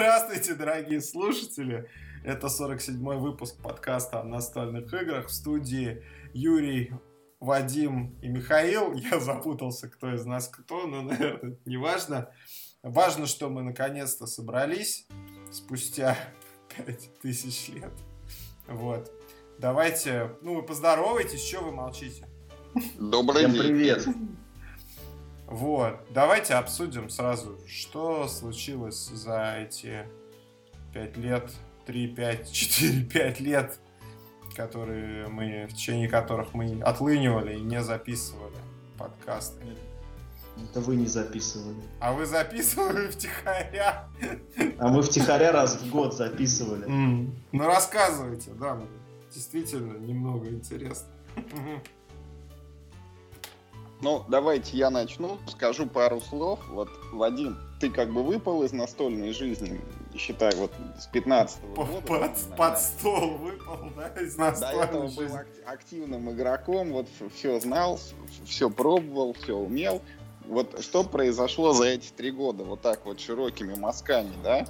Здравствуйте, дорогие слушатели. Это 47-й выпуск подкаста о настольных играх. В студии Юрий, Вадим и Михаил. Я запутался, кто из нас кто, но, наверное, не важно. Важно, что мы наконец-то собрались спустя 5000 лет. Вот. Давайте, ну, вы поздоровайтесь, что вы молчите? Добрый Всем день. привет. Вот, давайте обсудим сразу, что случилось за эти пять лет, три, пять, четыре, пять лет, которые мы, в течение которых мы отлынивали и не записывали подкасты. Это вы не записывали. А вы записывали втихаря? А мы втихаря раз в год записывали. Mm. Ну рассказывайте, да, действительно немного интересно. Ну, давайте я начну, скажу пару слов. Вот, Вадим, ты как бы выпал из настольной жизни, считай, вот с 15 -го года. Под, под стол выпал, да, из настольной До этого жизни. был активным игроком, вот все знал, все пробовал, все умел. Вот что произошло за эти три года, вот так вот широкими мазками, да?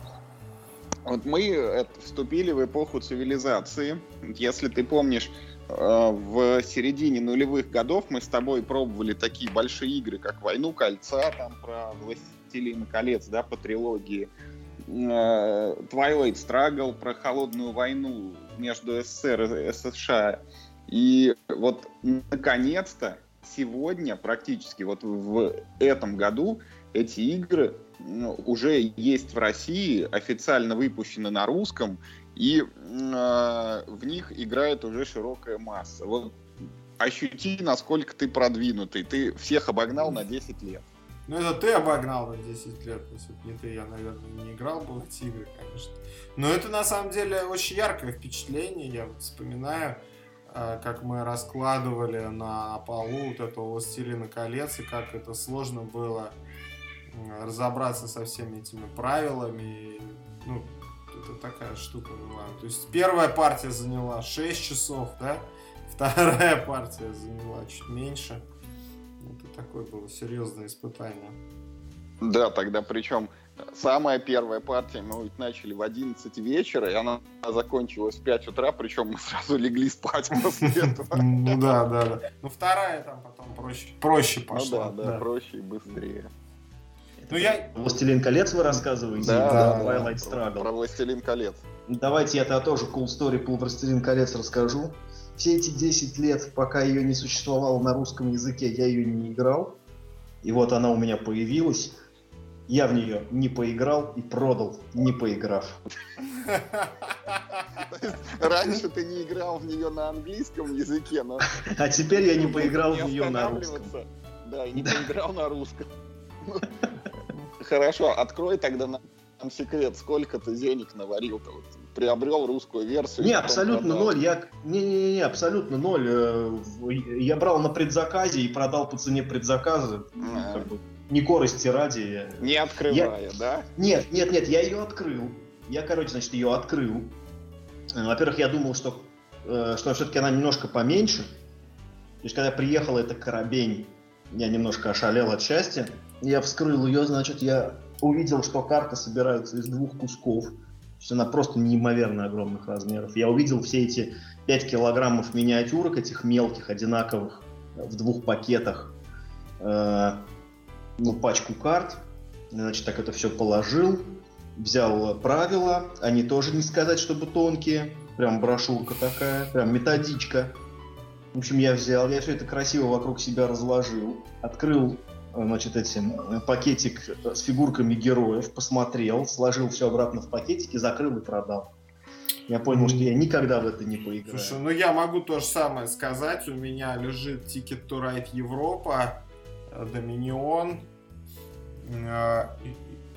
Вот мы это, вступили в эпоху цивилизации. Если ты помнишь, в середине нулевых годов мы с тобой пробовали такие большие игры, как «Войну кольца», там про «Властелин колец», да, по трилогии, э, Twilight Struggle, про холодную войну между СССР и США. И вот наконец-то сегодня практически вот в этом году эти игры уже есть в России, официально выпущены на русском, и э, в них играет уже широкая масса. Вот ощути, насколько ты продвинутый. Ты всех обогнал на 10 лет. Ну, это ты обогнал на 10 лет. Если бы не ты, я, наверное, не играл бы в эти игры, конечно. Но это, на самом деле, очень яркое впечатление. Я вот вспоминаю, э, как мы раскладывали на полу вот этого «Властелина колец», и как это сложно было разобраться со всеми этими правилами. Ну, это такая штука была. То есть первая партия заняла 6 часов, да? Вторая партия заняла чуть меньше. Это такое было серьезное испытание. Да, тогда причем самая первая партия мы ведь начали в 11 вечера, и она закончилась в 5 утра, причем мы сразу легли спать после этого. Ну да, да, да. Ну вторая там потом проще, проще ну пошла. Ну да, да, проще и быстрее. Ну, я... «Властелин колец» вы рассказываете? Да, да, Twilight Struggle. Про «Властелин колец». Давайте я тогда тоже cool story по «Властелин колец» расскажу. Все эти 10 лет, пока ее не существовало на русском языке, я ее не играл. И вот она у меня появилась. Я в нее не поиграл и продал, не поиграв. Раньше ты не играл в нее на английском языке, но... А теперь я не поиграл в нее на русском. Да, и не поиграл на русском. Хорошо, открой тогда нам секрет, сколько ты денег наварил-то? Вот, приобрел русскую версию? Не, абсолютно продал. ноль. Я... Не, не, не, абсолютно ноль. Э, я брал на предзаказе и продал по цене предзаказа. А. Как бы, не корости ради. Не открывая, я... да? Нет, нет, нет, я ее открыл. Я, короче, значит, ее открыл. Э, во-первых, я думал, что, э, что все-таки она немножко поменьше. То есть, когда приехала эта Коробень, я немножко ошалел от счастья. Я вскрыл ее, значит, я увидел, что карта собирается из двух кусков. То есть она просто неимоверно огромных размеров. Я увидел все эти 5 килограммов миниатюрок, этих мелких, одинаковых, в двух пакетах. Э, ну, пачку карт. Значит, так это все положил. Взял правила. Они тоже не сказать, чтобы тонкие. Прям брошюрка такая, прям методичка. В общем, я взял, я все это красиво вокруг себя разложил. Открыл значит, этим э, пакетик с фигурками героев, посмотрел, сложил все обратно в пакетики, закрыл и продал. Я понял, что я никогда в это не поиграю. Слушай, ну я могу то же самое сказать. У меня лежит Ticket to Ride Европа, Доминион, э,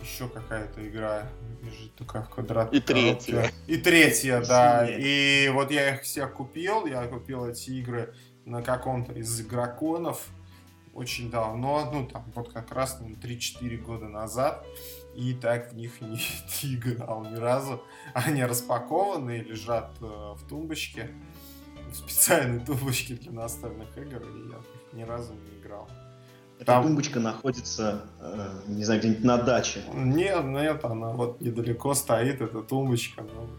еще какая-то игра лежит такая в квадрат. И третья. И третья, да. И вот я их всех купил. Я купил эти игры на каком-то из игроконов очень давно, ну там вот как раз ну, 3-4 года назад, и так в них не, не играл ни разу. Они распакованы лежат э, в тумбочке, в специальной тумбочке для настольных игр, и я ни разу не играл. Эта Там- тумбочка находится, э, не знаю, где-нибудь на даче. Нет, нет, она вот недалеко стоит, эта тумбочка. ну, вот,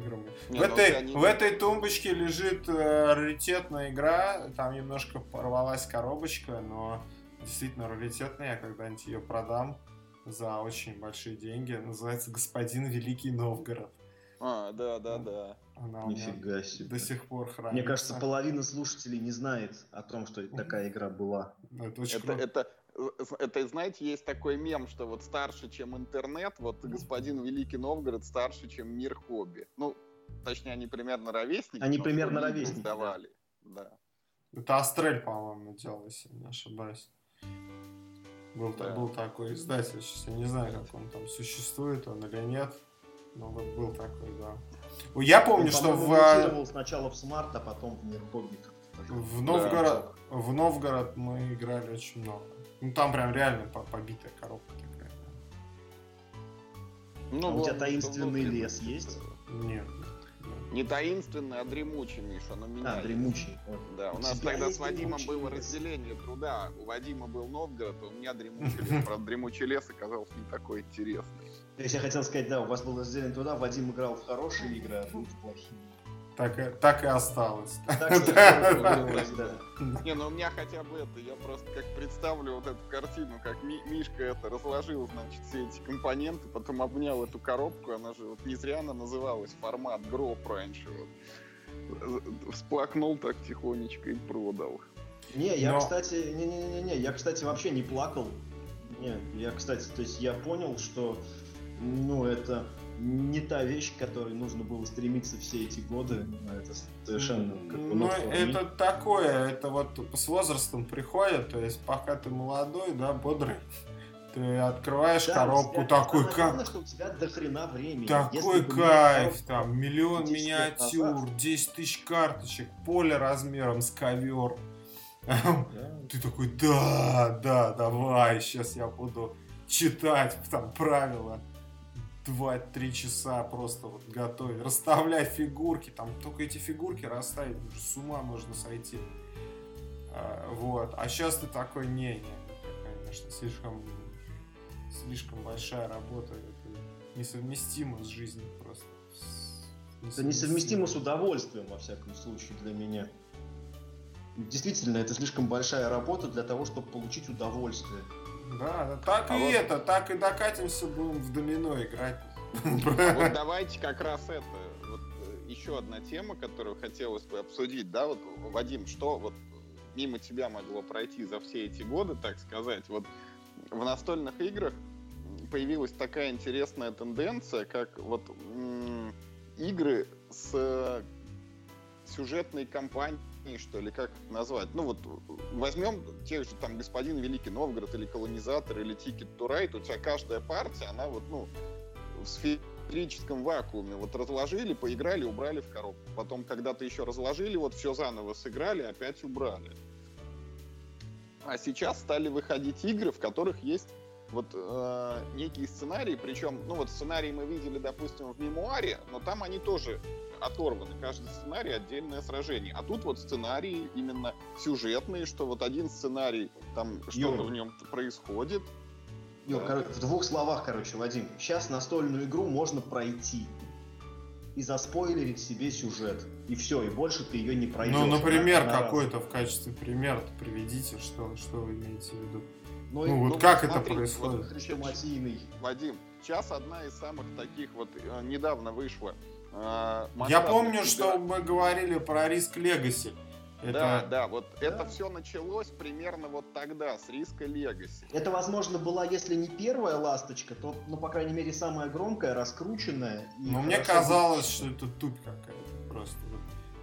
к играм. Не, в, ну, этой, не- в этой тумбочке лежит э, раритетная игра, там немножко порвалась коробочка, но действительно раритетная, я когда-нибудь ее продам за очень большие деньги. Называется «Господин Великий Новгород». А, да, да, да. Она у меня Нифига себе. до сих пор хранится. Мне кажется, половина слушателей не знает о том, что такая игра была. Это очень Это, круто. это, это, знаете, есть такой мем, что вот старше, чем интернет, вот господин Великий Новгород старше, чем мир хобби. Ну, точнее, они примерно ровесники. Они но примерно ровесники, да. издавали. Да. Это Астрель, по-моему, делал, если я не ошибаюсь. Был, Да. был такой издатель, сейчас я не знаю, как он там существует, он или нет. Но вот был такой, да. Я помню, Он, что в, а, мутировал сначала в смарт, а потом в мир хобби. в Новгород в Новгород мы играли очень много. Ну там прям реально по- побитая коробка такая. Ну, А у тебя таинственный лес есть? Нет. нет. Не таинственный, а дремучий, Миша, но меня. А, дремучий. Да, у У нас тогда с Вадимом дремучий было лес? разделение труда. У Вадима был Новгород, а у меня дремучий лес. Правда, дремучий лес оказался не такой интересный. То есть я хотел сказать, да, у вас было разделение туда, Вадим играл в хорошие игры, а вы в плохие. Так, и- так и осталось. Так да. Не, ну у меня хотя бы это, я просто как представлю вот эту картину, как Ми- Мишка это разложил, значит, все эти компоненты, потом обнял эту коробку, она же вот не зря она называлась формат гроб раньше. Вот. Всплакнул так тихонечко и продал. Не, я, Но- кстати, не-не-не, я, кстати, вообще не плакал. Не, я, кстати, то есть я понял, что, ну, это не та вещь, к которой нужно было стремиться все эти годы. Это совершенно как бы Ну, это такое, это вот с возрастом приходит, то есть пока ты молодой, да, бодрый, ты открываешь Да, коробку, тебя- такой, как, что у тебя до хрена времени. такой Если кайф, коробку- там, миллион 10 лет миниатюр, назад. 10 тысяч карточек, поле размером с ковер. Да. Ты такой, да, да, давай, сейчас я буду читать там правила. 2-3 часа просто вот готовить, расставлять фигурки, там только эти фигурки расставить, уже с ума можно сойти. А, вот, а сейчас ты такой, не, не, это, конечно, слишком, слишком большая работа, это несовместимо с жизнью просто. С- Это несовместимо с удовольствием, во всяком случае, для меня. Действительно, это слишком большая работа для того, чтобы получить удовольствие. Да, да, так А и вот- это, так и докатимся, будем в домино играть. Вот давайте как раз это, вот э, еще одна тема, которую хотелось бы обсудить, да, вот, Вадим, что вот мимо тебя могло пройти за все эти годы, так сказать, вот в настольных играх появилась такая интересная тенденция, как вот м, игры с э, сюжетной кампанией, что ли, как назвать? Ну вот возьмем тех же там Господин Великий Новгород или Колонизатор или to Ride, у тебя каждая партия, она вот, ну, в сферическом вакууме. Вот разложили, поиграли, убрали в коробку. Потом когда-то еще разложили, вот все заново сыграли, опять убрали. А сейчас стали выходить игры, в которых есть вот э, некие сценарии, причем, ну вот сценарий мы видели, допустим, в мемуаре, но там они тоже оторваны. Каждый сценарий отдельное сражение. А тут вот сценарии именно сюжетные, что вот один сценарий, там что-то в нем происходит. Юр, Да. короче, в двух словах, короче, Вадим. Сейчас настольную игру можно пройти и заспойлерить себе сюжет. И все, и больше ты ее не пройдешь. Ну, например, какой-то в качестве примера приведите, что, что вы имеете в виду. Ну, и- Ну, вот как это происходит? вот хрестоматийный. Вадим, сейчас одна из самых таких вот э, недавно вышла. э, Я помню, игр. что мы говорили про риск Легаси. Да, Это да, вот Да. это все началось примерно вот тогда, с риска Легаси. Это, возможно, была, если не первая ласточка, то, ну, по крайней мере, самая громкая, раскрученная. и Ну, мне казалось, что это тупь какая-то просто.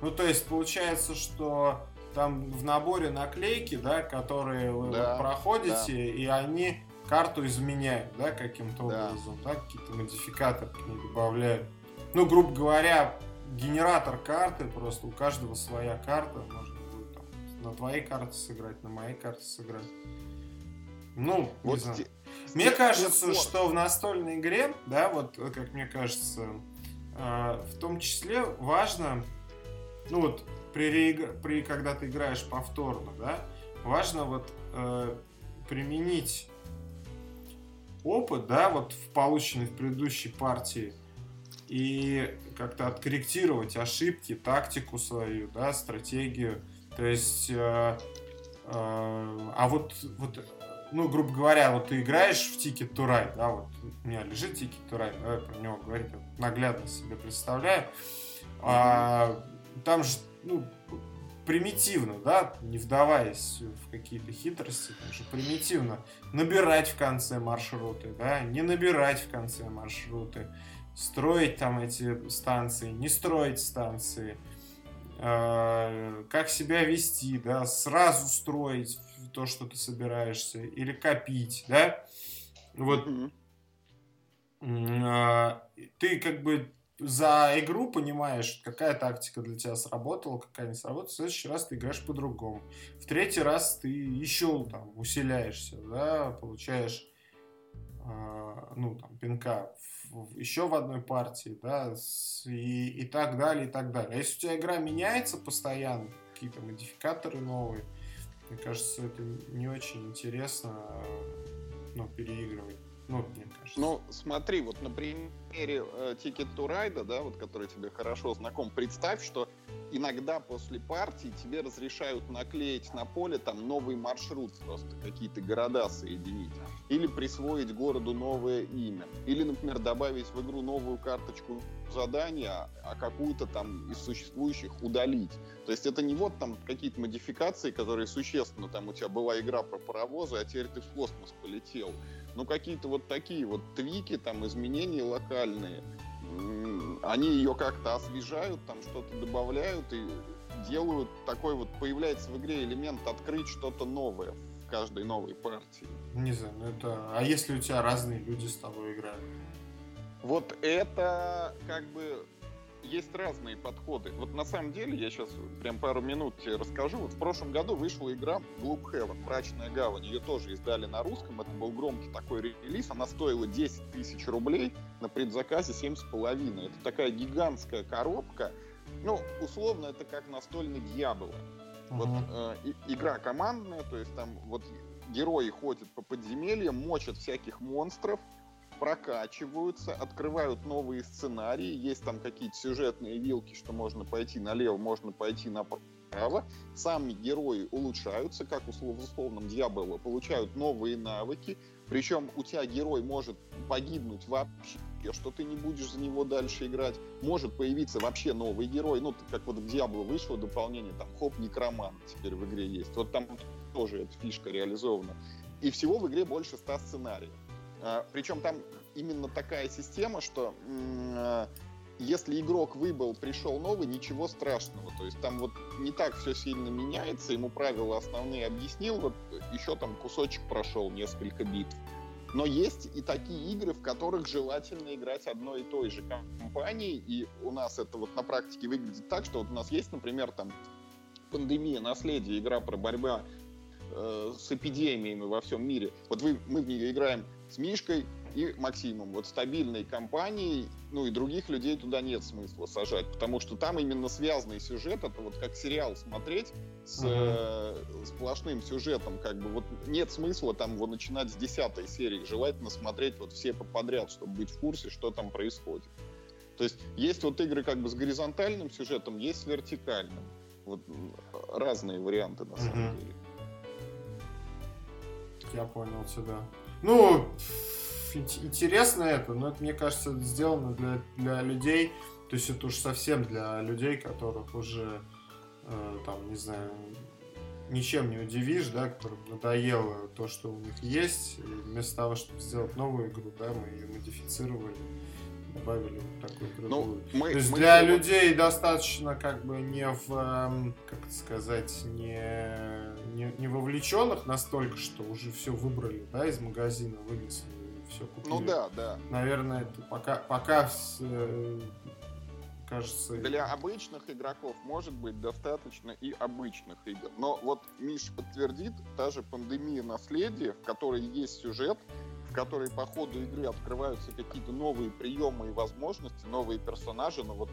Ну, то есть, получается, что там в наборе наклейки, да, которые вы Да, вот проходите, и они карту изменяют, да, каким-то Да. образом, да, какие-то модификаторы к ней добавляют. Ну, грубо говоря, генератор карты, просто у каждого своя карта, можно будет там на твоей карте сыграть, на моей карте сыграть. Ну, не Вот знаю. те- с Мне тех кажется, пор- что в настольной игре, да, вот как мне кажется, э, в том числе важно, ну вот при, при когда ты играешь повторно, да, важно вот э, применить опыт, да, вот в полученный в предыдущей партии, и как-то откорректировать ошибки, тактику свою, да, стратегию. То есть, э, э, а вот, вот, ну, грубо говоря, вот ты играешь в Ticket to Ride, да, вот у меня лежит Ticket to Ride, давай про него говорить, наглядно себе представляю. А, там же, ну, примитивно, да, не вдаваясь в какие-то хитрости, там же примитивно набирать в конце маршруты, да, не набирать в конце маршруты, строить там эти станции, не строить станции, э, как себя вести, да, сразу строить то, что ты собираешься, или копить, да, вот. Э, ты как бы за игру понимаешь, какая тактика для тебя сработала, какая не сработала, в следующий раз ты играешь по-другому. В третий раз ты еще там усиляешься, да, получаешь э, ну, там, пинка в, еще в одной партии, да, с, и, и так далее, и так далее. А если у тебя игра меняется постоянно, какие-то модификаторы новые, мне кажется, это не очень интересно, ну, переигрывать. Ну, мне. Ну, смотри, вот на примере э, Ticket to Ride, да, вот который тебе хорошо знаком, представь, что иногда после партии тебе разрешают наклеить на поле там новый маршрут, просто какие-то города соединить. Или присвоить городу новое имя. Или, например, добавить в игру новую карточку задания, а какую-то там из существующих удалить. То есть это не вот там какие-то модификации, которые существенно, там у тебя была игра про паровозы, а теперь ты в космос полетел ну, какие-то вот такие вот твики, там, изменения локальные, они ее как-то освежают, там что-то добавляют и делают такой вот, появляется в игре элемент открыть что-то новое в каждой новой партии. Не знаю, ну это... А если у тебя разные люди с тобой играют? Вот это как бы есть разные подходы. Вот на самом деле, я сейчас прям пару минут тебе расскажу. Вот в прошлом году вышла игра Gloomhaven, Мрачная гавань. Ее тоже издали на русском. Это был громкий такой релиз. Она стоила 10 тысяч рублей на предзаказе 7,5. Это такая гигантская коробка. Ну, условно, это как настольный Дьявол. Uh-huh. Вот э, игра командная, то есть там вот герои ходят по подземельям, мочат всяких монстров, прокачиваются, открывают новые сценарии, есть там какие-то сюжетные вилки, что можно пойти налево, можно пойти направо. Сами герои улучшаются, как в условном Дьяволе, получают новые навыки, причем у тебя герой может погибнуть вообще, что ты не будешь за него дальше играть. Может появиться вообще новый герой. Ну, как вот в Диабло вышло дополнение, там, хоп, некромант теперь в игре есть. Вот там тоже эта фишка реализована. И всего в игре больше 100 сценариев. А, Причем там именно такая система, что а, если игрок выбыл, пришел новый, ничего страшного. То есть там вот не так все сильно меняется, ему правила основные объяснил, вот еще там кусочек прошел, несколько битв. Но есть и такие игры, в которых желательно играть одной и той же компанией, и у нас это вот на практике выглядит так, что вот у нас есть, например, там пандемия, наследие, игра про борьба э, с эпидемиями во всем мире. Вот вы, мы в нее играем с Мишкой и Максимом. Вот стабильной компанией, ну и других людей туда нет смысла сажать, потому что там именно связанный сюжет, это вот как сериал смотреть с э, сплошным сюжетом, как бы вот нет смысла там его начинать с десятой серии, желательно смотреть вот все подряд, чтобы быть в курсе, что там происходит. То есть есть вот игры как бы с горизонтальным сюжетом, есть с вертикальным. Вот разные варианты на самом деле. Я понял тебя. Ну, интересно это, но это, мне кажется, сделано для, для людей, то есть это уж совсем для людей, которых уже, э, там, не знаю, ничем не удивишь, да, которым надоело то, что у них есть, и вместо того, чтобы сделать новую игру, да, мы ее модифицировали, добавили вот такую другую. Ну, мы, то есть мы для его... людей достаточно как бы не в, эм, как сказать, не не, не вовлеченных настолько, что уже все выбрали, да, из магазина вынесли, все купили. Ну да, да. Наверное, это пока, пока э, кажется... Для обычных игроков может быть достаточно и обычных игр. Но вот Миша подтвердит, та же пандемия наследия, в которой есть сюжет, в которой по ходу игры открываются какие-то новые приемы и возможности, новые персонажи, но вот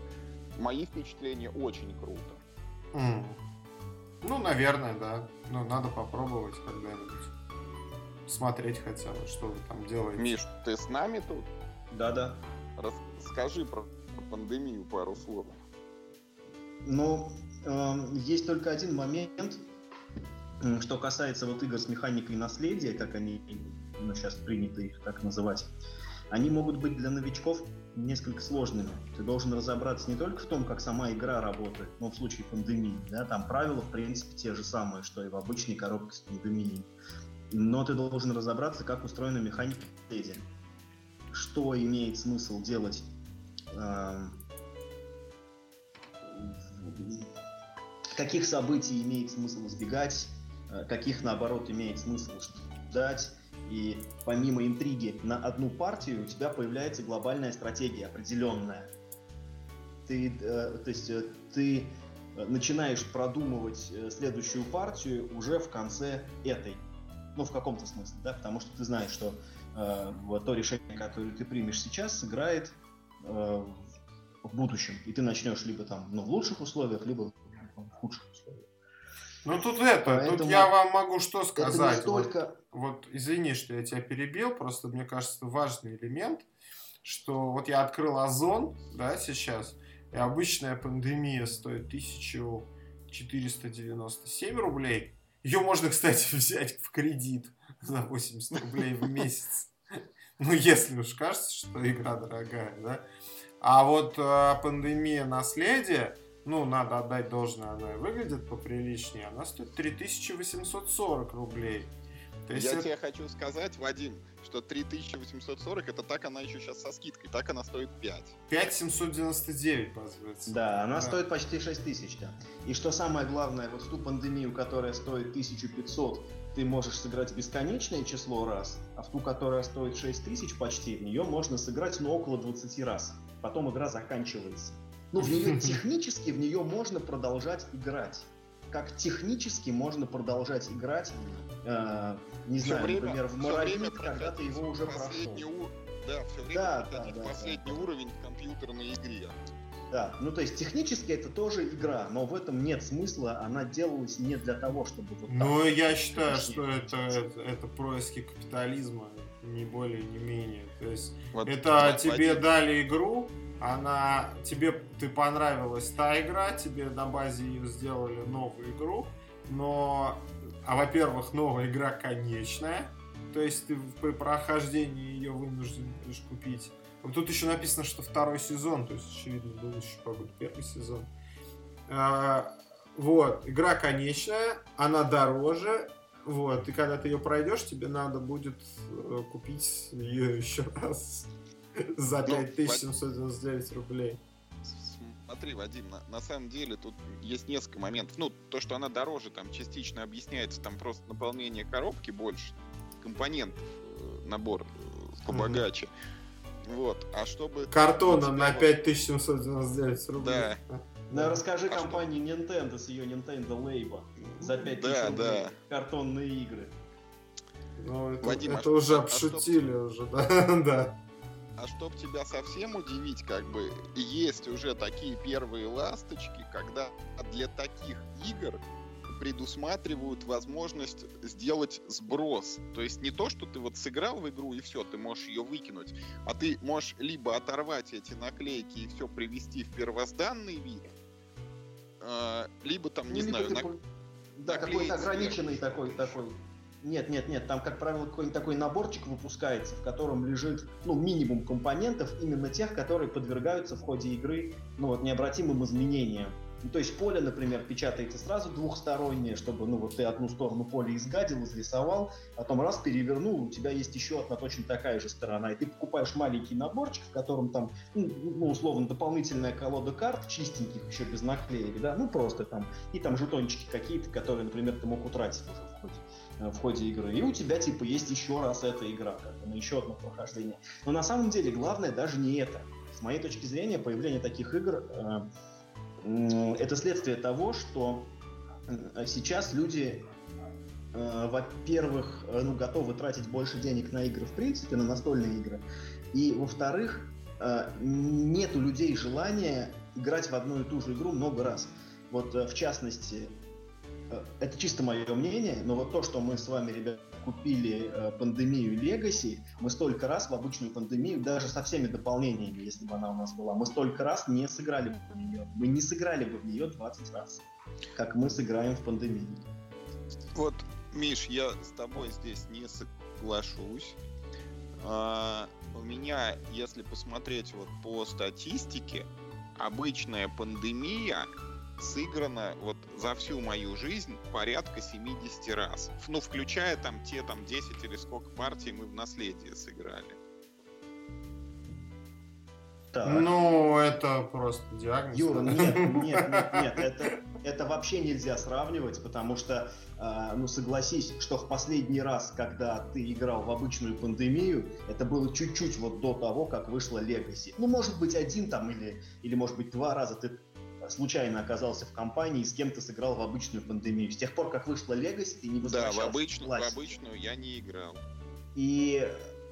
мои впечатления очень круто. Mm. Ну, наверное, да. Ну, надо попробовать когда-нибудь. смотреть хотя бы, что вы там делаете. Миш, ты с нами тут? Да-да. Расскажи про пандемию пару слов. Ну, э, есть только один момент, что касается вот игр с механикой наследия, как они ну, сейчас принято их так называть. Они могут быть для новичков несколько сложными. Ты должен разобраться не только в том, как сама игра работает, но в случае пандемии, да, там правила, в принципе, те же самые, что и в обычной коробке с пандемией. Но ты должен разобраться, как устроена механика наследия. Что имеет смысл делать э, каких событий имеет смысл избегать, э, каких, наоборот, имеет смысл ждать. И помимо интриги на одну партию у тебя появляется глобальная стратегия определенная. Ты, э, то есть, э, ты начинаешь продумывать следующую партию уже в конце этой. Ну, в каком-то смысле, да, потому что ты знаешь, что э, то решение, которое ты примешь сейчас, сыграет э, в будущем. И ты начнешь либо там ну, в лучших условиях, либо в худших условиях. Ну тут это, Поэтому тут я вам могу что сказать. Столько... Вот, извини, что я тебя перебил, просто мне кажется, важный элемент, что вот я открыл Озон, да, сейчас, и обычная пандемия стоит 1497 рублей. Ее можно, кстати, взять в кредит за 80 рублей в месяц. Ну, если уж кажется, что игра дорогая, да. А вот э, пандемия наследия, ну, надо отдать должное, она выглядит поприличнее, она стоит 3840 рублей. То есть Я это... тебе хочу сказать, Вадим, что 3840 это так она еще сейчас со скидкой, так она стоит 5. 5799 базуется. Да, она да. стоит почти 6000, да. И что самое главное, вот в ту пандемию, которая стоит 1500, ты можешь сыграть бесконечное число раз, а в ту, которая стоит 6000 почти, в нее можно сыграть ну около 20 раз потом игра заканчивается. Ну, в нее технически, в нее можно продолжать играть. Как технически можно продолжать играть, э, не все знаю, время, например, в Моровик, когда ты его уже прошел. У... Да, все время да, да, да, последний да. уровень в компьютерной игре. Да, ну то есть технически это тоже игра, но в этом нет смысла, она делалась не для того, чтобы вот Ну, я считаю, что это, это, это происки капитализма, не более, не менее. То есть вот, это тебе один. дали игру, она тебе ты понравилась та игра, тебе на базе ее сделали новую игру, но, а во-первых, новая игра конечная, то есть ты при прохождении ее вынужден будешь купить. Вот тут еще написано, что второй сезон, то есть, очевидно, был еще побыть первый сезон. А, вот, игра конечная, она дороже, вот, и когда ты ее пройдешь, тебе надо будет э, купить ее еще раз за 5799 ну, рублей. Смотри, Вадим, на, на самом деле тут есть несколько моментов. Ну, то, что она дороже, там частично объясняется, там просто наполнение коробки больше, компонентов, э, набор э, побогаче. Mm-hmm. Вот, а чтобы... Картона на 5799 рублей. Да. Да, расскажи а компании что? Nintendo с ее Nintendo Labo за 5000 да, рублей да. картонные игры. Ну, это, Вадим, это а уже а обшутили чтоб... уже, да, да. А чтоб тебя совсем удивить, как бы, есть уже такие первые ласточки, когда для таких игр предусматривают возможность сделать сброс. То есть не то, что ты вот сыграл в игру и все, ты можешь ее выкинуть, а ты можешь либо оторвать эти наклейки и все привести в первозданный вид, а, либо там, не ну, знаю, на... Да, какой-то ограниченный такой, такой. Нет, нет, нет, там, как правило, какой-нибудь такой наборчик выпускается, в котором лежит, ну, минимум компонентов, именно тех, которые подвергаются в ходе игры, ну, вот, необратимым изменениям. Ну, то есть поле, например, печатается сразу двухстороннее, чтобы, ну, вот ты одну сторону поля изгадил, изрисовал, потом раз перевернул, у тебя есть еще одна точно такая же сторона, и ты покупаешь маленький наборчик, в котором там, ну, ну условно, дополнительная колода карт, чистеньких, еще без наклеек, да, ну, просто там, и там жетончики какие-то, которые, например, ты мог утратить уже в ходе, э, в ходе игры. И у тебя, типа, есть еще раз эта игра, как на еще одно прохождение. Но на самом деле главное даже не это. С моей точки зрения, появление таких игр э, это следствие того, что сейчас люди, э, во-первых, э, ну, готовы тратить больше денег на игры в принципе, на настольные игры, и, во-вторых, э, нет у людей желания играть в одну и ту же игру много раз. Вот, в частности, это чисто мое мнение, но вот то, что мы с вами, ребят, купили э, пандемию Legacy, мы столько раз в обычную пандемию, даже со всеми дополнениями, если бы она у нас была, мы столько раз не сыграли бы в нее. Мы не сыграли бы в нее 20 раз, как мы сыграем в пандемию. Вот, Миш, я с тобой здесь не соглашусь. А, у меня, если посмотреть вот по статистике, обычная пандемия сыграна вот за всю мою жизнь порядка 70 раз. Ну, включая там те там 10 или сколько партий мы в наследие сыграли. Так. Ну, это просто диагноз. Юра, нет, нет, нет, нет, это, это вообще нельзя сравнивать, потому что, э, ну, согласись, что в последний раз, когда ты играл в обычную пандемию, это было чуть-чуть вот до того, как вышла Legacy. Ну, может быть, один там или, или может быть, два раза ты случайно оказался в компании и с кем-то сыграл в обычную пандемию. С тех пор, как вышла Legacy, ты не возвращался Да, в обычную, в, в обычную я не играл. И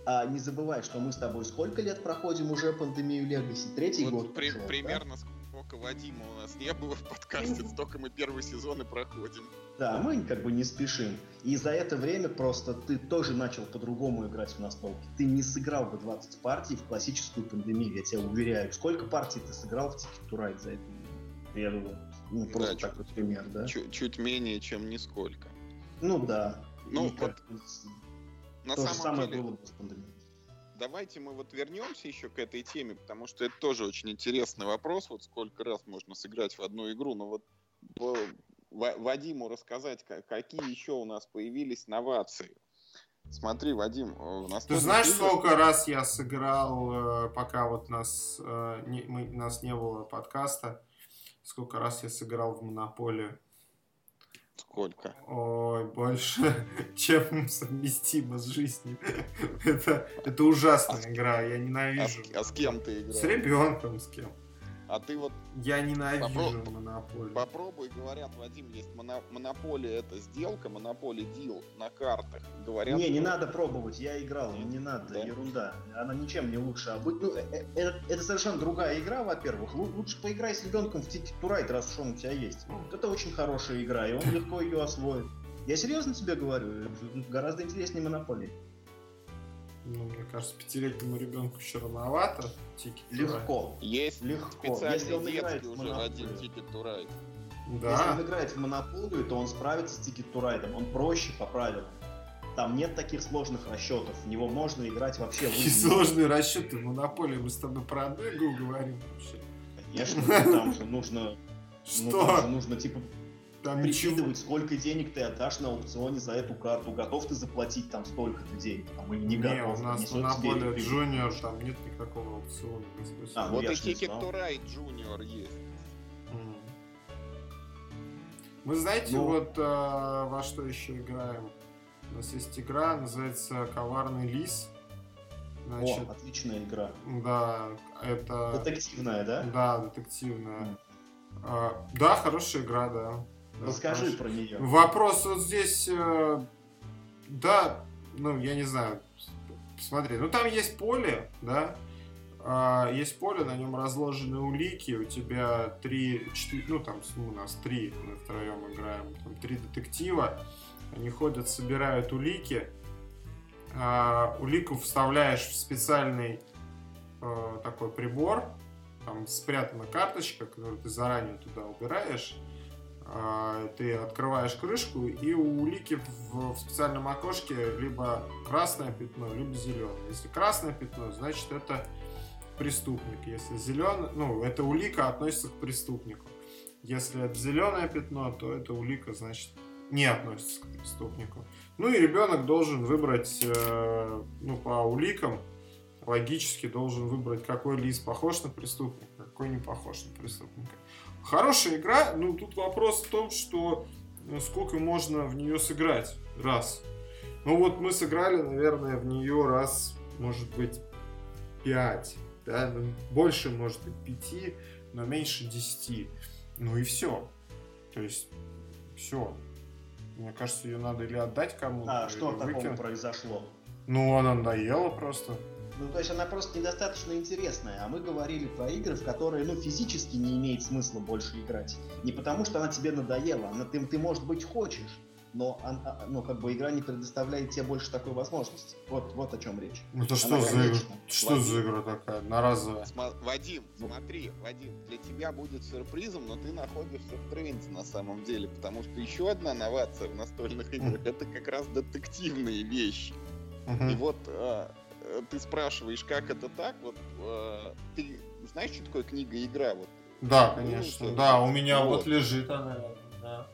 а не забывай, что мы с тобой сколько лет проходим уже пандемию Legacy? Третий вот год при, пошел, Примерно да? сколько Вадима у нас не было в подкасте, столько мы первый сезон и проходим. Да, мы как бы не спешим. И за это время просто ты тоже начал по-другому играть в настолки. Ты не сыграл бы 20 партий в классическую пандемию, я тебя уверяю. Сколько партий ты сыграл в Ticket to Ride за это Я думаю, ну просто да, такой чуть, пример, да? Чуть, чуть менее, чем нисколько. Ну да. Ну, вот, на То самом же самое деле, было бы с пандемией. Давайте мы вот вернемся еще к этой теме, потому что это тоже очень интересный вопрос, вот сколько раз можно сыграть в одну игру, но вот Вадиму рассказать, какие еще у нас появились новации. Смотри, Вадим, у нас... Ты знаешь, бизнес... сколько раз я сыграл, э, пока вот нас, э, не, мы, нас не было подкаста, сколько раз я сыграл в Монополию? Сколько? Ой, больше, чем совместимо с жизнью. это, это ужасная а игра, я ненавижу. А, а с кем ты играешь? С ребенком, с кем. А ты вот... Я ненавижу попро... монополию. Попробуй, говорят, Вадим, есть моно... монополия, это сделка, монополия дил на картах. Говорят, не, не надо пробовать, я играл, не надо, да? ерунда. Она ничем не лучше. А быть, ну, это, э, это совершенно другая игра, во-первых. Лучше поиграй с ребенком в to Ride, раз уж он у тебя есть. Вот это очень хорошая игра, и он легко ее освоит. Я серьезно тебе говорю, гораздо интереснее монополии. Ну, мне кажется, пятилетнему ребенку еще рановато. Ticket легко. Есть легко. Если он детский уже один Ticket to Ride. Да. Если он играет в монополию, то он справится с Ticket to Ride'ом. Он проще по правилам. Там нет таких сложных расчетов. В него можно играть вообще Какие сложные расчеты в монополии? Мы с тобой про одну игру говорим вообще. Конечно, там же нужно... Что? Ну, нужно, типа, там прикидывать, сколько денег ты отдашь на аукционе за эту карту. Готов ты заплатить там столько-то денег, там, или не, не готов. у нас на поле Junior там нет никакого аукциона. А, вот и Ticket to Ride Junior есть. Мы знаете, ну... вот э, во что еще играем? У нас есть игра, называется Коварный лис. Значит, О, отличная игра. Да, это... Детективная, да? Да, детективная. Mm. А, да, хорошая игра, да. Расскажи про нее. Вопрос вот здесь, э, да, ну, я не знаю, смотри, ну там есть поле, да, э, есть поле, на нем разложены улики, у тебя три, четыре, ну там ну, у нас три, мы втроем играем, там три детектива, они ходят, собирают улики, э, улику вставляешь в специальный э, такой прибор, там спрятана карточка, которую ты заранее туда убираешь, а, ты открываешь крышку, и у улики в, в специальном окошке либо красное пятно, либо зеленое. Если красное пятно, значит это преступник. Если зеленый, ну, это улика относится к преступнику. Если это зеленое пятно, то это улика, значит, не относится к преступнику. Ну и ребенок должен выбрать, э, ну, по уликам, логически должен выбрать, какой лист похож на преступника, какой не похож на преступника. Хорошая игра, ну тут вопрос в том, что ну, сколько можно в нее сыграть. Раз. Ну вот мы сыграли, наверное, в нее раз, может быть, пять. Да? Ну, больше, может быть, пяти, но меньше десяти. Ну и все. То есть, все. Мне кажется, ее надо или отдать кому-то. А что такого произошло? Ну, она надоела просто. Ну, то есть она просто недостаточно интересная. А мы говорили про игры, в которые, ну, физически не имеет смысла больше играть. Не потому, что она тебе надоела, она, ты, ты, может быть, хочешь, но она, ну, как бы игра не предоставляет тебе больше такой возможности. Вот, вот о чем речь. Ну, это что за игра? Что за игра такая? Одноразовая? Сма- Вадим, смотри, Вадим, для тебя будет сюрпризом, но ты находишься в тренде на самом деле, потому что еще одна новация в настольных играх это как раз детективные вещи. И вот э, ты спрашиваешь, как это так, вот э, ты знаешь, что такое книга-игра? Вот, Да, Ну, конечно. Да, у меня вот. вот лежит она. да.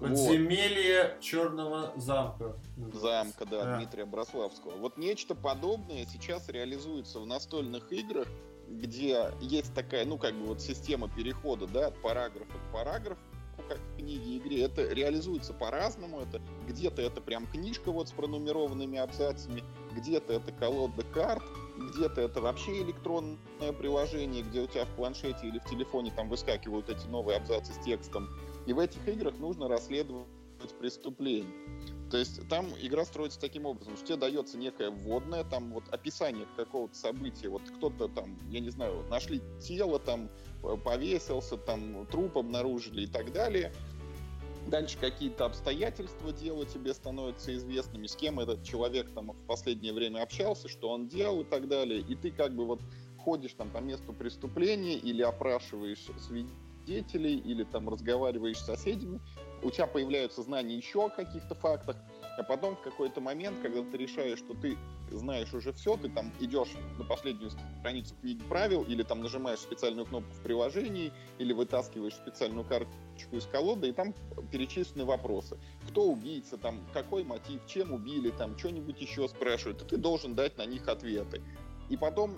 Вот. Подземелье Черного замка. замка, да, Да. Дмитрия Брославского. Вот нечто подобное сейчас реализуется в настольных играх, где есть такая, ну, как бы вот система перехода, да, от параграфа к параграфу, как в книге и игре. Это реализуется по-разному. Это где-то это прям книжка вот с пронумерованными абзацами, где-то это колода карт, где-то это вообще электронное приложение, где у тебя в планшете или в телефоне там выскакивают эти новые абзацы с текстом. И в этих играх нужно расследовать преступление. То есть там игра строится таким образом, что тебе дается некое вводное, там вот описание какого-то события, вот кто-то там, я не знаю, нашли тело, там п- повесился, там труп обнаружили и так далее. Дальше какие-то обстоятельства дела тебе становятся известными, с кем этот человек там в последнее время общался, что он делал и так далее. И ты как бы вот ходишь там по месту преступления или опрашиваешь свидетелей, или там разговариваешь с соседями, у тебя появляются знания еще о каких-то фактах, а потом в какой-то момент, когда ты решаешь, что ты знаешь уже все, ты там идешь на последнюю страницу книги правил, или там нажимаешь специальную кнопку в приложении, или вытаскиваешь специальную карточку из колоды, и там перечислены вопросы. Кто убийца, там, какой мотив, чем убили, там, что-нибудь еще спрашивают, и ты должен дать на них ответы. И потом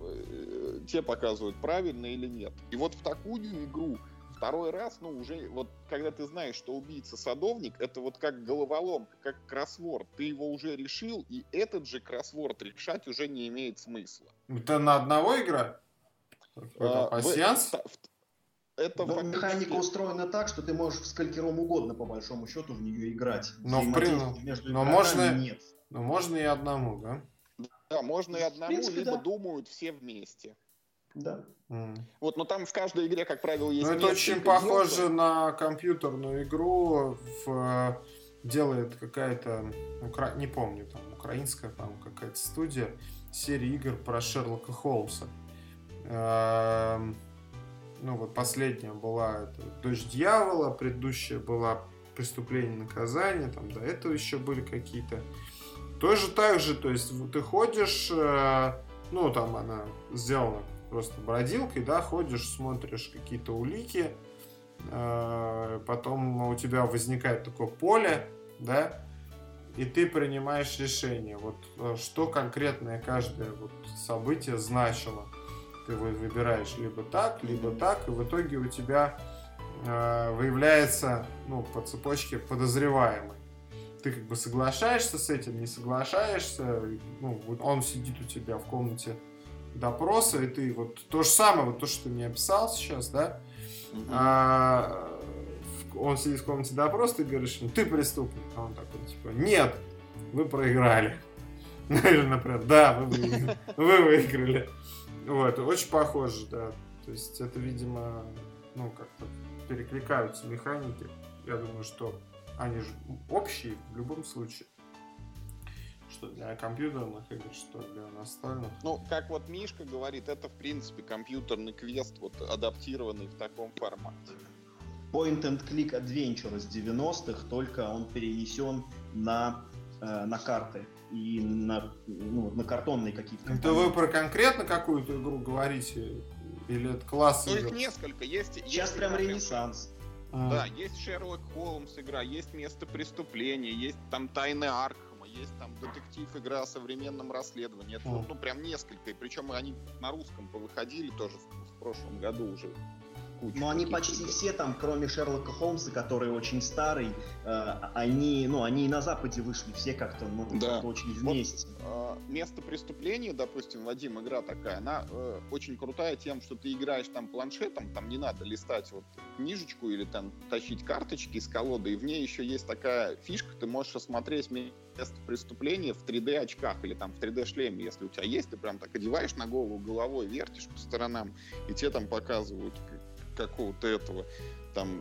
э, тебе показывают, правильно или нет. И вот в такую игру второй раз, ну, уже вот когда ты знаешь, что убийца садовник, это вот как головоломка, как кроссворд. Ты его уже решил, и этот же кроссворд решать уже не имеет смысла. Это на одного игра? А, А, в- Пассианс? в- в- Это Но фактически- механика устроена так, что ты можешь в сколько ром угодно, по большому счету, в нее играть. Но в Взаимодействия при- между но игроками можно- нет. Ну, можно и одному, да? Да, можно и В одному, принципе, либо да. думают все вместе. Да. Вот, но там в каждой игре, как правило, есть Ну, это очень похоже на компьютерную игру. В, э, делает какая-то, укра- не помню, там, украинская, по-моему, какая-то студия, серия игр про Шерлока Холмса. Эм, Ну, вот последняя была это «Дочь дьявола», предыдущая была «Преступление и наказание», там до этого еще были какие-то. Тоже так же, то есть ты ходишь, э, ну, там она сделана просто бродилкой, да, ходишь, смотришь какие-то улики, э, потом у тебя возникает такое поле, да, и ты принимаешь решение, вот э, что конкретное каждое вот событие значило. Ты вы- выбираешь либо так, либо так, и в итоге у тебя э, выявляется, ну, по цепочке подозреваемый. Ты как бы соглашаешься с этим, не соглашаешься, ну, он сидит у тебя в комнате допроса, и ты вот то же самое, вот то, что ты мне описал сейчас, да, Мгм. а, он сидит в комнате допроса, ты говоришь, ему, ты преступник. А он такой, типа, нет, вы проиграли. Или, например, да, вы выиграли. Вы выиграли. Вот, очень похоже, да. То есть это, видимо, ну, как-то перекликаются механики. Я думаю, что они же общие в любом случае. Что для компьютерных игр, что для настольных. Ну, как вот Мишка говорит, это, в принципе, компьютерный квест, вот, адаптированный в таком формате. Point and Click Adventure из 90-х, только он перенесен на, э, на карты и на, ну, на картонные какие-то Это вы про конкретно какую-то игру говорите? Или это класс Ну, их несколько. Есть, Сейчас есть прям игра ренессанс. А. Да, есть Шерлок Холмс игра, есть Место преступления, есть там Тайны Аркхема, есть там детектив игра о современном расследовании. Это ну прям несколько, и причем они на русском повыходили тоже в прошлом году уже. Кучу Но они почти игр. все там, кроме Шерлока Холмса, который очень старый, э, они, ну, они и на Западе вышли все как-то, ну, Да. как-то очень Вот, вместе. э, Место преступления, допустим, Вадим, игра такая, она э, очень крутая тем, что ты играешь там планшетом, там не надо листать вот книжечку или там тащить карточки из колоды, и в ней еще есть такая фишка, ты можешь осмотреть место преступления в 3D очках или там в 3D шлеме, если у тебя есть, ты прям так одеваешь на голову головой, вертишь по сторонам, и тебе там показывают какого-то этого там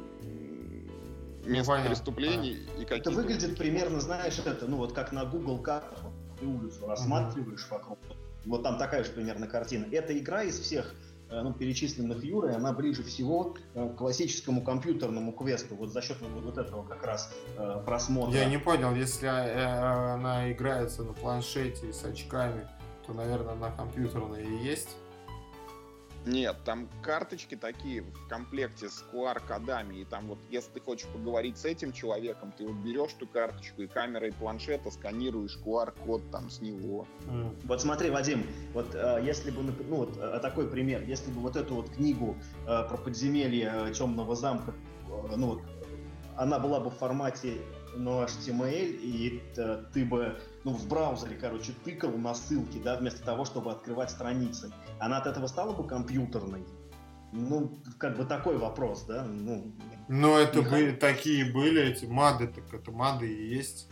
мест понятно, преступлений и какие Это выглядит примерно, знаешь, это, ну вот как на Google картах, ты улицу рассматриваешь вокруг. Вот там такая же примерно картина. Эта игра из всех э, ну, перечисленных Юрой, она ближе всего э, к классическому компьютерному квесту, вот за счет вот, вот этого как раз э, просмотра. Я не понял, если она играется на планшете с очками, то, наверное, на компьютерной и есть. Нет, там карточки такие в комплекте с QR-кодами, и там вот, если ты хочешь поговорить с этим человеком, ты вот берешь ту карточку и камерой планшета сканируешь QR-код там с него. М. Вот смотри, Вадим, вот э, если бы, ну вот э, такой пример, если бы вот эту вот книгу э, про подземелье э, темного замка, э, ну вот, она была бы в формате ну, HTML, и э, ты бы, ну, в браузере, короче, тыкал на ссылки, да, вместо того, чтобы открывать страницы. Она от этого стала бы компьютерной? Ну, как бы такой вопрос, да, ну... Но это Меха- были, такие были эти мады, так это мады и есть.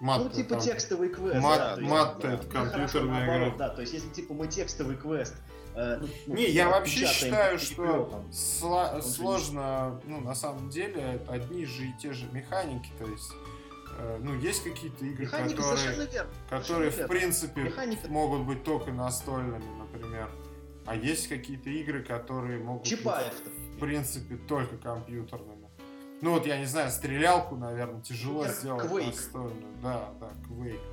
Мад, ну, типа там- текстовый квест. мат- да, то есть, мат-то да. это Ну, компьютерная игра. Да, то есть, если типа мы текстовый квест... э, ну, ну, Не, я вообще считаю, что же сложно, ну, на самом деле, одни же и те же механики, то есть, э, ну, есть какие-то игры, Механика которые, верно. которые в принципе Механика- могут быть только настольными, например. А есть какие-то игры, которые могут Чапаев-то. быть, в принципе, только компьютерными. Ну вот, я не знаю, стрелялку, наверное, тяжело Например, сделать Quake. настольную. Да, да, Quake, да.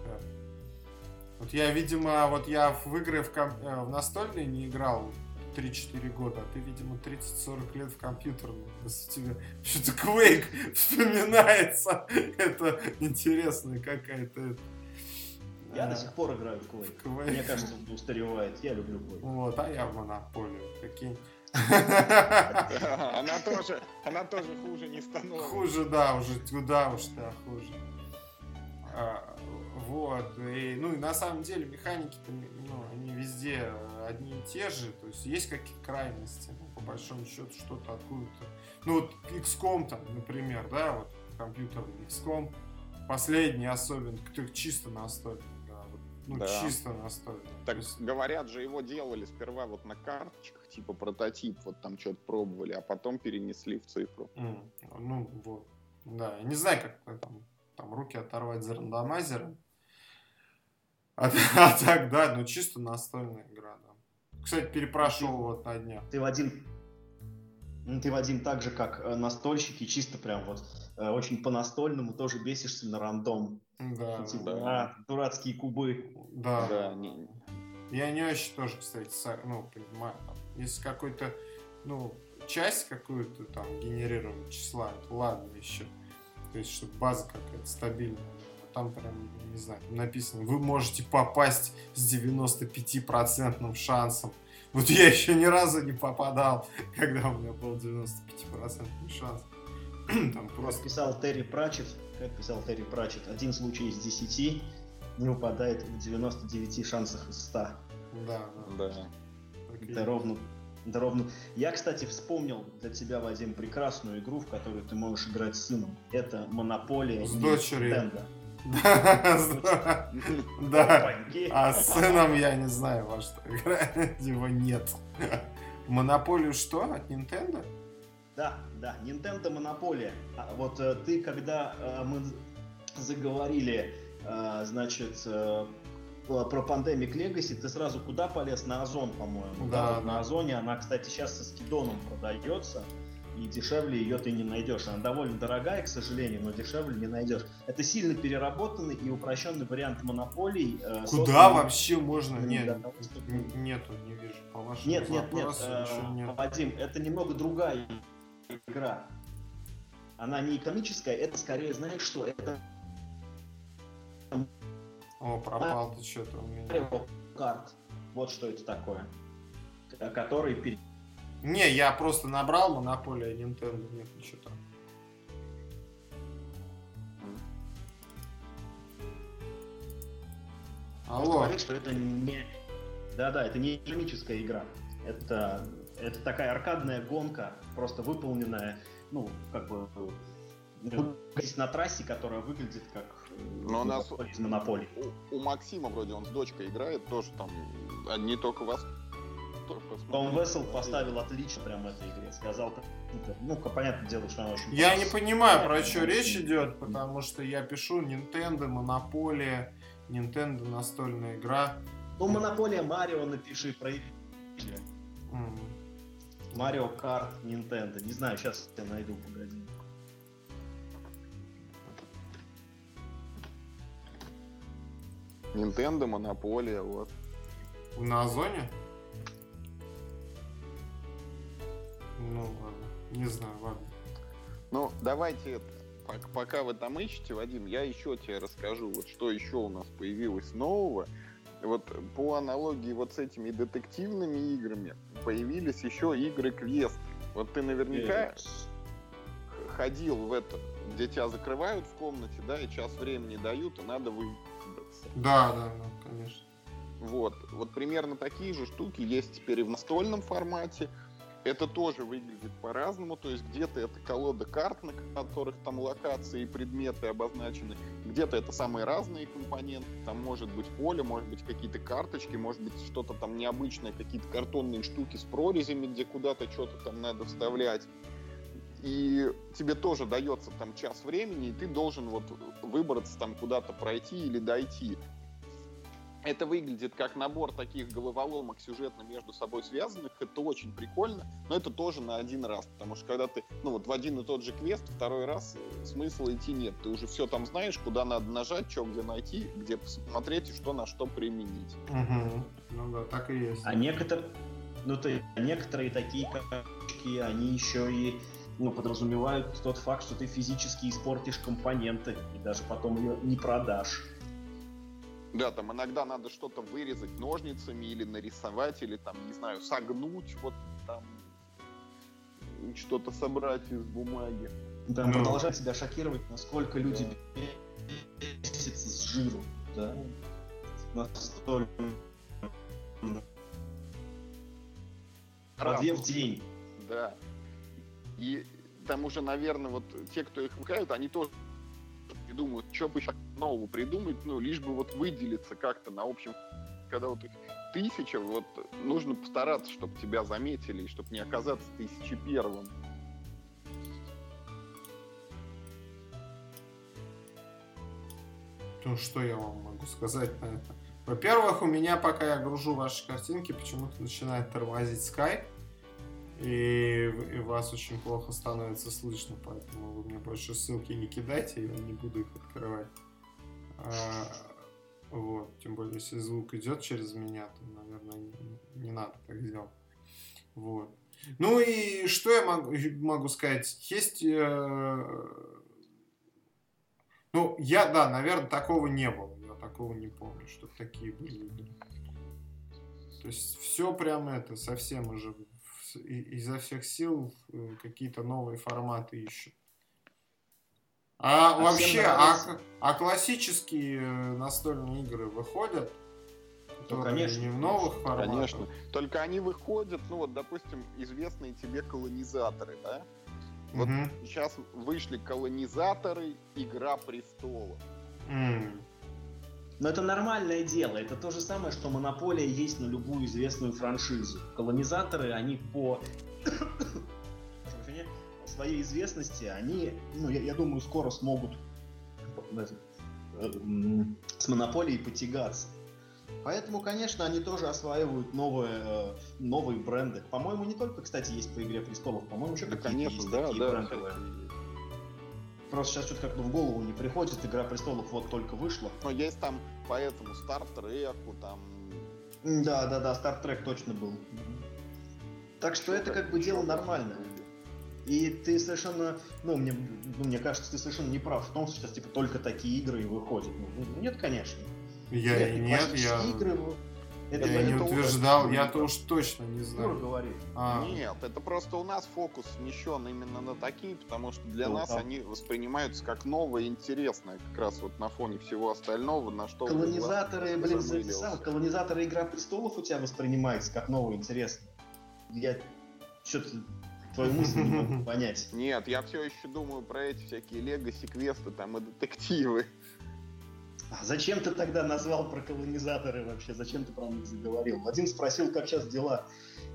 Вот я, видимо, вот я в игры в, ком- э, в настольные не играл 3-4 года, а ты, видимо, 30-40 лет в компьютерную. Раз у тебя что-то Quake вспоминается. Это интересная какая-то... это, Я э, до сих пор играю в Quake. Quake. Мне кажется, он устаревает. Я люблю Quake. Вот, а я в монополию, прикинь. Она тоже, она тоже хуже не становится. Хуже, да, уже туда уж, да, хуже. Вот, и, ну и на самом деле механики-то, ну, они везде одни и те же, то есть есть какие-то крайности, ну, по большому счету, что-то откуда-то. Ну вот XCOM там, например, да, вот компьютерный XCOM, последний особенно, кто чисто настольный, да, вот, ну Да. чисто настольный. То Так есть- говорят же, его делали сперва вот на карточках, типа прототип, вот там что-то пробовали, а потом перенесли в цифру. М, Ну, вот. Да, я не знаю, как там, там руки оторвать за рандомайзером. А, а так, да, ну чисто настольная игра, да. Кстати, перепрошел вот на днях. Ты, Вадим, м, ты, Вадим, так же, как э, настольщики, чисто прям вот э, очень по-настольному тоже бесишься на рандом. Да, Типа, да. а, дурацкие кубы. да. Да, не- Я не очень тоже, кстати, ну, понимаю, там, если какой-то, ну, часть какую-то там генерировать числа, это ладно еще. То есть, чтобы база какая-то стабильная. Там прям, не знаю, там написано, вы можете попасть с 95% шансом. Вот я еще ни разу не попадал, когда у меня был 95% шанс. Там Как просто... писал Терри Пратчет, как писал Терри Пратчет, один случай из 10 не упадает в 99 шансах из 100. Да, да. да. Это ровно, это ровно. Я, кстати, вспомнил для тебя, Вадим, прекрасную игру, в которую ты можешь играть с сыном. Это Монополия С дочерью. Nintendo. Да, да. А с сыном я не знаю, во что играть. Его нет. Монополию что? От Nintendo? Да, да, Nintendo Монополия. А вот э, ты, когда э, мы заговорили, э, значит, про Pandemic Legacy, ты сразу куда полез? На Озон, по-моему. Да, да. На Озоне она, кстати, сейчас со скидоном продается. И дешевле ее ты не найдешь. Она довольно дорогая, к сожалению, но дешевле не найдешь. Это сильно переработанный и упрощенный вариант монополий. э, Куда вообще можно? Нет, того, чтобы- нету, не вижу. По вашему Нет, нет, нет, э, нет. Вадим, это немного другая игра. Она не экономическая, это скорее, знаешь что, это О, пропал ты что-то у меня. Карт. Вот что это такое. Который пере- Не, я просто набрал монополия Nintendo, нет ничего там. Алло, говорить, что это не... Да-да, это не экономическая игра. Это, это такая аркадная гонка, просто выполненная, ну, как бы, ну, здесь на трассе, которая выглядит как Но у нас- из Монополии. У, у Максима вроде он с дочкой играет, тоже там одни только восторг Том Вессел поставил отлично прям в этой игре. Сказал, ну, понятное дело, что она очень... Я не понимаю, про что речь идет, потому что я пишу Nintendo, Монополия, Nintendo настольная игра. Ну, Монополия Марио напиши про Марио Карт, Nintendo. Не знаю, сейчас я найду, погоди. Nintendo, Монополия, вот. На Озоне? Ну ладно, не знаю, ладно. Ну, давайте. Пока вы там ищете, Вадим, я еще тебе расскажу, вот что еще у нас появилось нового. Вот по аналогии вот с этими детективными играми появились еще игры квест. Вот ты наверняка ходил в это, где тебя закрывают в комнате, да, и час времени дают, и надо выбраться. Да, да, да, конечно. Вот, вот примерно такие же штуки есть теперь и в настольном формате. Это тоже выглядит по-разному, то есть где-то это колода карт, на которых там локации и предметы обозначены, где-то это самые разные компоненты, там может быть поле, может быть какие-то карточки, может быть что-то там необычное, какие-то картонные штуки с прорезями, где куда-то что-то там надо вставлять. И тебе тоже дается там час времени, и ты должен вот выбраться там куда-то пройти или дойти это выглядит как набор таких головоломок сюжетно между собой связанных. Это очень прикольно, но это тоже на один раз. Потому что когда ты, ну вот в один и тот же квест, второй раз э, смысла идти нет. Ты уже все там знаешь, куда надо нажать, что где найти, где посмотреть и что на что применить. Угу. Ну да, так и есть. А некоторые, ну то некоторые такие карточки, они еще и ну, подразумевают тот факт, что ты физически испортишь компоненты и даже потом ее не продашь. Да, там иногда надо что-то вырезать ножницами или нарисовать, или там, не знаю, согнуть, вот там что-то собрать из бумаги. Да, ну. продолжать себя шокировать, насколько люди да. бесятся с жиру, да. Настолько. По две в день. Да. И там уже, наверное, вот те, кто их выкают, они тоже думают, что бы еще нового придумать, ну, лишь бы вот выделиться как-то на общем, когда вот их тысяча, вот нужно постараться, чтобы тебя заметили, и чтобы не оказаться тысячи первым. Ну, что я вам могу сказать на это? Во-первых, у меня, пока я гружу ваши картинки, почему-то начинает тормозить Skype и, и вас очень плохо становится слышно, поэтому вы мне больше ссылки не кидайте, я не буду их открывать. А, вот, тем более, если звук идет через меня, то, наверное, не, не надо так делать. Вот. Ну и что я могу, могу сказать? Есть... Э, ну, я, да, наверное, такого не было. Я такого не помню, что такие были. То есть все прямо это совсем уже изо всех сил э, какие-то новые форматы ищут. А, а вообще, а, а классические э, настольные игры выходят? Ну, конечно. Не в новых форматах. Конечно. Только они выходят, ну вот, допустим, известные тебе колонизаторы, да? Вот угу. сейчас вышли колонизаторы, Игра престолов. Mm. Но это нормальное дело. Это то же самое, что монополия есть на любую известную франшизу. Колонизаторы, они по своей известности, они, ну, я, я думаю, скоро смогут с монополией потягаться. Поэтому, конечно, они тоже осваивают новые, новые бренды. По-моему, не только, кстати, есть по «Игре престолов», по-моему, еще да, конечно, есть да, такие да, брендовые. Просто сейчас что-то как-то в голову не приходит. Игра престолов вот только вышла. Но есть там поэтому Стартреку, там. Да, да, да, Стартрек точно был. Так что, что это как бы дело нормальное. И ты совершенно, ну, мне, ну, мне кажется, ты совершенно не прав в том, что сейчас типа только такие игры и выходят. Ну, нет, конечно. Я нет, нет я... игры, это я не утверждал, я-то уж точно не знаю. Юра говорит. А. Нет, это просто у нас фокус смещен именно на такие, потому что для ну, нас да. они воспринимаются как новое и интересное, как раз вот на фоне всего остального, на что... Колонизаторы, блин, записал, колонизаторы Игра Престолов у тебя воспринимается как новое и интересное. Я что-то твою мысль не могу понять. Нет, я все еще думаю про эти всякие лего-секвесты там и детективы. А зачем ты тогда назвал про колонизаторы вообще? Зачем ты про них заговорил? Вадим спросил, как сейчас дела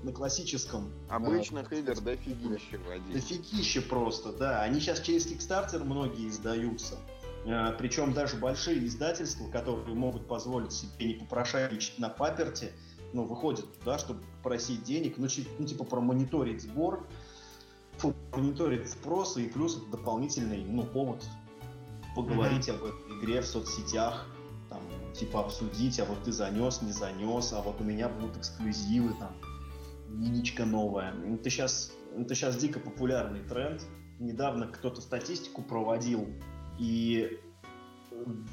на классическом. Обычных а, игр дофигища, Вадим. Дофигища просто, да. Они сейчас через Kickstarter многие издаются. А, причем даже большие издательства, которые могут позволить себе не попрошайничать на паперте, ну, выходят туда, чтобы просить денег, ну, ну типа промониторить сбор, фу, мониторить спрос и плюс дополнительный, ну, повод поговорить mm-hmm. об этой игре в соцсетях, там, типа обсудить, а вот ты занес, не занес, а вот у меня будут эксклюзивы, там, миничка новая. Это сейчас, это сейчас дико популярный тренд. Недавно кто-то статистику проводил, и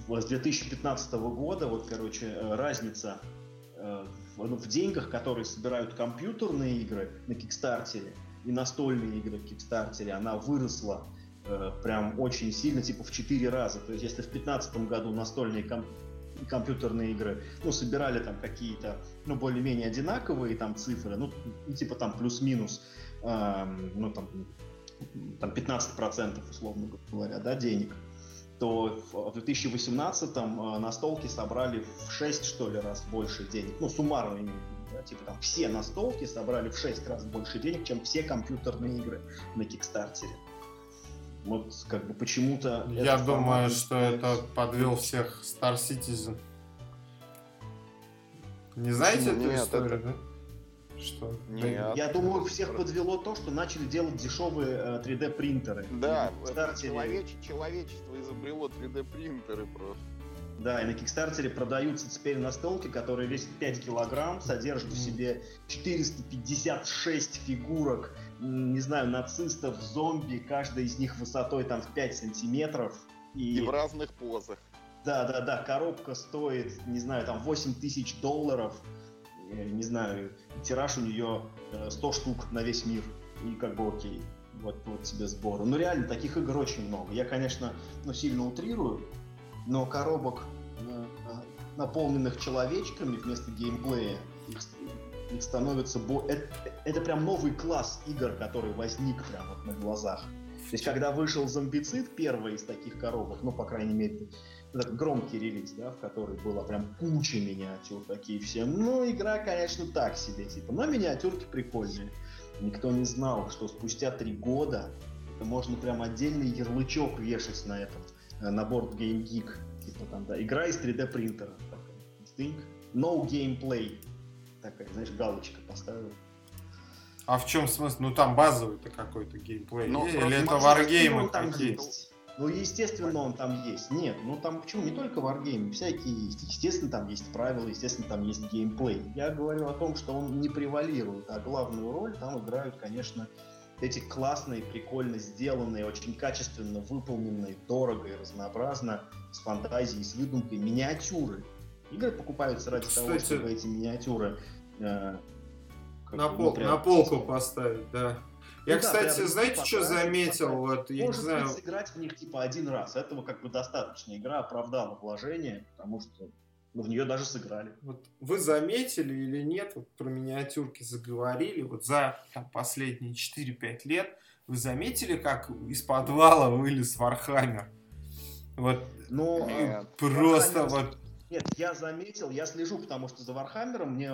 с 2015 года, вот, короче, разница э, в, в деньгах, которые собирают компьютерные игры на Кикстартере и настольные игры в Кикстартере, она выросла э, прям очень сильно, типа в 4 раза. То есть если в 2015 году настольные ком- компьютерные игры, ну, собирали там какие-то, ну, более-менее одинаковые там цифры, ну, типа там плюс-минус, э, ну, там, там 15% условно говоря, да, денег, то в 2018 э, настолки собрали в 6, что ли, раз больше денег. Ну, суммарно, да, типа там все настолки собрали в 6 раз больше денег, чем все компьютерные игры на Кикстартере. Вот как бы почему-то... Я думаю, что это подвел всех Star Citizen. Не знаете эту историю, это... да? Что? Нет. Я думаю, всех подвело то, что начали делать дешевые 3D э, принтеры. Да, человеч... человечество изобрело 3D принтеры просто. Да, и на Кикстартере продаются теперь настолки, которые весят 5 килограмм, содержат в себе 456 фигурок, не знаю, нацистов, зомби, каждая из них высотой там в 5 сантиметров. И, и в разных позах. Да, да, да, коробка стоит, не знаю, там 8 тысяч долларов, не знаю, тираж у нее 100 э, штук на весь мир, и как бы окей, вот, вот тебе сборы. Ну реально, таких игр очень много. Я, конечно, ну, сильно утрирую, но коробок, э, наполненных человечками вместо геймплея, их, их становится... Бо... Это, это прям новый класс игр, который возник прямо вот на глазах. То есть, когда вышел зомбицид, первый из таких коробок, ну, по крайней мере, этот громкий релиз, да, в который было прям куча миниатюр такие все. Ну, игра, конечно, так себе, типа, но миниатюрки прикольные. Никто не знал, что спустя три года это можно прям отдельный ярлычок вешать на этот, э, на борт Game Geek. Типа там, да, игра из 3D принтера. No gameplay. Такая, знаешь, галочка поставил. А в чем смысл? Ну там базовый-то какой-то геймплей. Ну, Или это варгеймы какие-то? Ну, естественно, он там есть. Нет, ну там почему не только варгеймы, всякие есть. Естественно, там есть правила, естественно, там есть геймплей. Я говорю о том, что он не превалирует, а главную роль там играют, конечно, эти классные, прикольно сделанные, очень качественно выполненные, дорого и разнообразно, с фантазией, с выдумкой, миниатюры. Игры покупаются ради Кстати, того, чтобы эти миниатюры э, на, пол, ну, на полку поставить, да. Я, ну, кстати, да, знаете, что заметил? Вот, я Может не знаю... сыграть в них типа один раз. Этого как бы достаточно. Игра оправдала вложение, потому что ну, в нее даже сыграли. Вот вы заметили или нет, вот про миниатюрки заговорили, вот за там, последние 4-5 лет вы заметили, как из подвала вылез Warhammer? Вот ну, просто Warhammer... вот... Нет, я заметил, я слежу, потому что за Warhammer'ом мне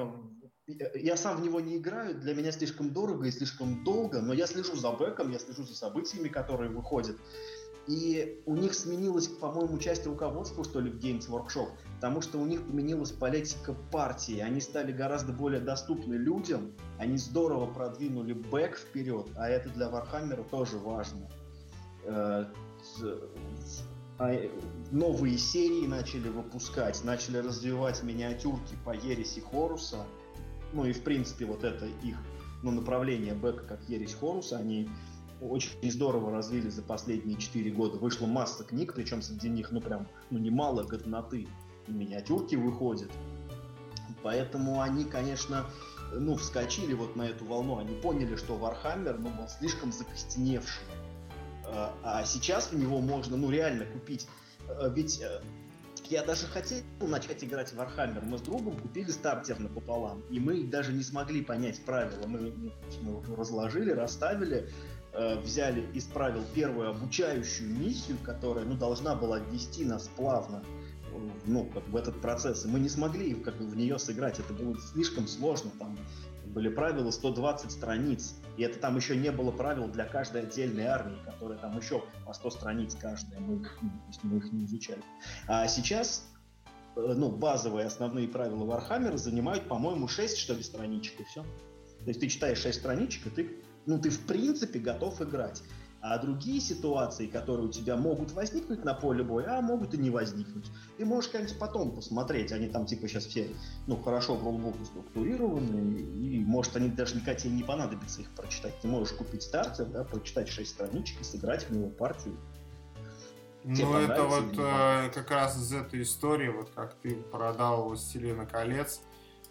я сам в него не играю, для меня слишком дорого и слишком долго, но я слежу за бэком, я слежу за событиями, которые выходят. И у них сменилось, по-моему, часть руководства, что ли, в Games Workshop, потому что у них поменялась политика партии. Они стали гораздо более доступны людям, они здорово продвинули бэк вперед, а это для Warhammer'а тоже важно. Э, а, новые серии начали выпускать, начали развивать миниатюрки по ереси Хоруса, ну и в принципе вот это их ну, направление бэка как ересь Хоруса, они очень здорово развили за последние 4 года. Вышла масса книг, причем среди них, ну, прям, ну, немало годноты. И миниатюрки выходят. Поэтому они, конечно, ну, вскочили вот на эту волну. Они поняли, что Warhammer, ну, был слишком закостеневший. А, а сейчас в него можно, ну, реально купить. А, ведь э, я даже хотел начать играть в Warhammer. Мы с другом купили стартер напополам. И мы даже не смогли понять правила. Мы, мы разложили, расставили, э, взяли, исправил первую обучающую миссию, которая ну, должна была ввести нас плавно ну, как в этот процесс. И мы не смогли как бы, в нее сыграть. Это было слишком сложно. Там были правила 120 страниц. И это там еще не было правил для каждой отдельной армии, которая там еще по 100 страниц каждая. Мы, ну, мы их не изучали. А сейчас э, ну, базовые основные правила Warhammer'а занимают, по-моему, 6, что ли, страничек, и все. То есть ты читаешь 6 страничек, и ты, ну, ты в принципе готов играть. А другие ситуации, которые у тебя могут возникнуть на поле боя, а могут и не возникнуть. Ты можешь, конечно, потом посмотреть. Они там типа сейчас все ну, хорошо в рулбуке структурированы, и может они даже никогда тебе не понадобится их прочитать. Ты можешь купить стартер, да, прочитать 6 страничек и сыграть в него партию. Ну, это вот э, как раз из этой истории, вот как ты продал «Властелина колец»,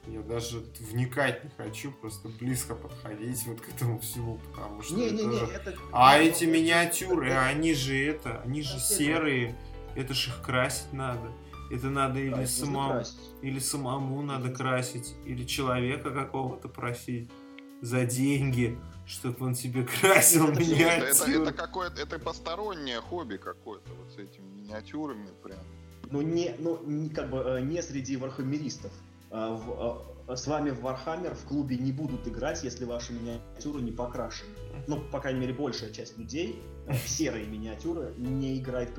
я даже вникать не хочу, просто близко подходить вот к этому всему, потому что... Не, это не, не, же- это... А это- эти миниатюры, это- они же это, они же Это- серые, это ж их красить надо. Это надо Да, или нужно самому, красить. или самому надо красить, или человека какого-то просить за деньги, чтобы он тебе красил Это всё, Это, это, миниатюры. это какое-то, это постороннее хобби какое-то, вот с этими миниатюрами прям. Ну, не, ну, не, как бы, э, не среди вархаммеристов. А в- а, С вами в Warhammer в клубе не будут играть, если ваши миниатюры не покрашены. Ну, по крайней мере, большая часть людей э, серые миниатюры не играет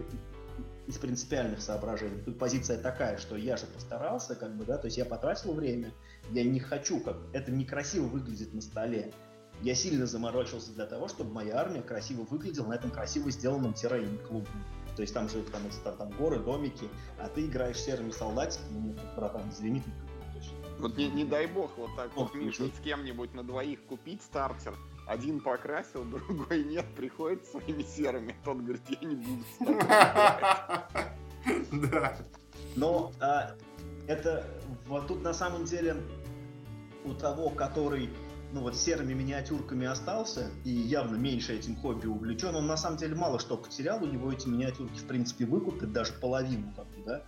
из принципиальных соображений. Тут позиция такая, что я же постарался, как бы, да, то есть я потратил время, я не хочу, как это некрасиво выглядит на столе. Я сильно заморочился для того, чтобы моя армия красиво выглядела на этом красиво сделанном террейне клубе. То есть там же там, там, там горы, домики, а ты играешь серыми солдатиками, ну, братан, извини. Вот не, не дай бог вот так вот, Ох, Миш, мгм. вот с кем-нибудь на двоих купить стартер, один покрасил, другой нет, приходит своими серыми, тот говорит, я не буду с тобой играть». Да. Но а, это вот тут на самом деле у того, который ну вот серыми миниатюрками остался и явно меньше этим хобби увлечен, он на самом деле мало что потерял, у него эти миниатюрки в принципе выкупят, даже половину как бы, да,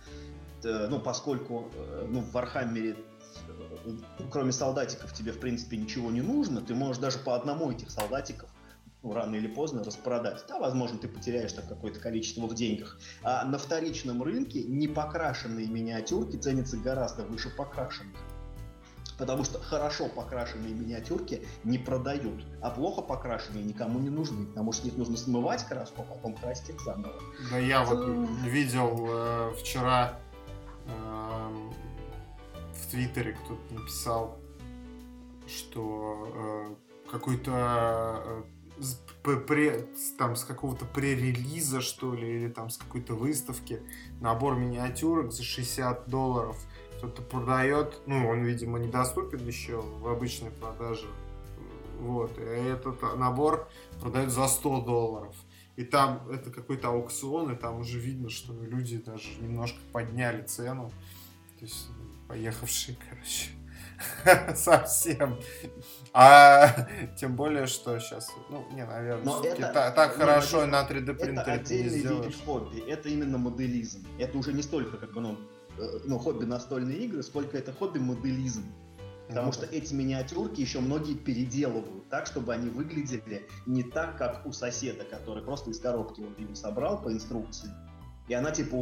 Э, ну поскольку э, ну, в Warhammer'е кроме солдатиков тебе в принципе ничего не нужно, ты можешь даже по одному этих солдатиков ну, рано или поздно распродать. Да, возможно, ты потеряешь там какое-то количество в деньгах, а на вторичном рынке непокрашенные миниатюрки ценятся гораздо выше покрашенных. Потому что хорошо покрашенные миниатюрки не продают, а плохо покрашенные никому не нужны, потому что их нужно смывать краску, а потом красить их заново. Да я вот видел э, вчера эм, в Твиттере кто-то написал, что э, какой-то э, пре- там с какого-то пререлиза, что ли, или там с какой-то выставки набор миниатюрок за 60 долларов кто-то продает, ну, он, видимо, недоступен еще в обычной продаже, вот, и этот набор продают за 100 долларов. И там это какой-то аукцион, и там уже видно, что люди даже немножко подняли цену. То есть поехавшие, короче, совсем. А тем более, что сейчас, ну, не, наверное, Но это- та- так ну, хорошо это- на 3D Это принтере не отдельный вид хобби, это именно моделизм. Это уже не столько как бы, ну, э, ну, хобби настольные игры, сколько это хобби моделизм. Потому Ну что эти миниатюрки еще многие переделывают так, чтобы они выглядели не так, как у соседа, который просто из коробки вот ее собрал по инструкции. И она типа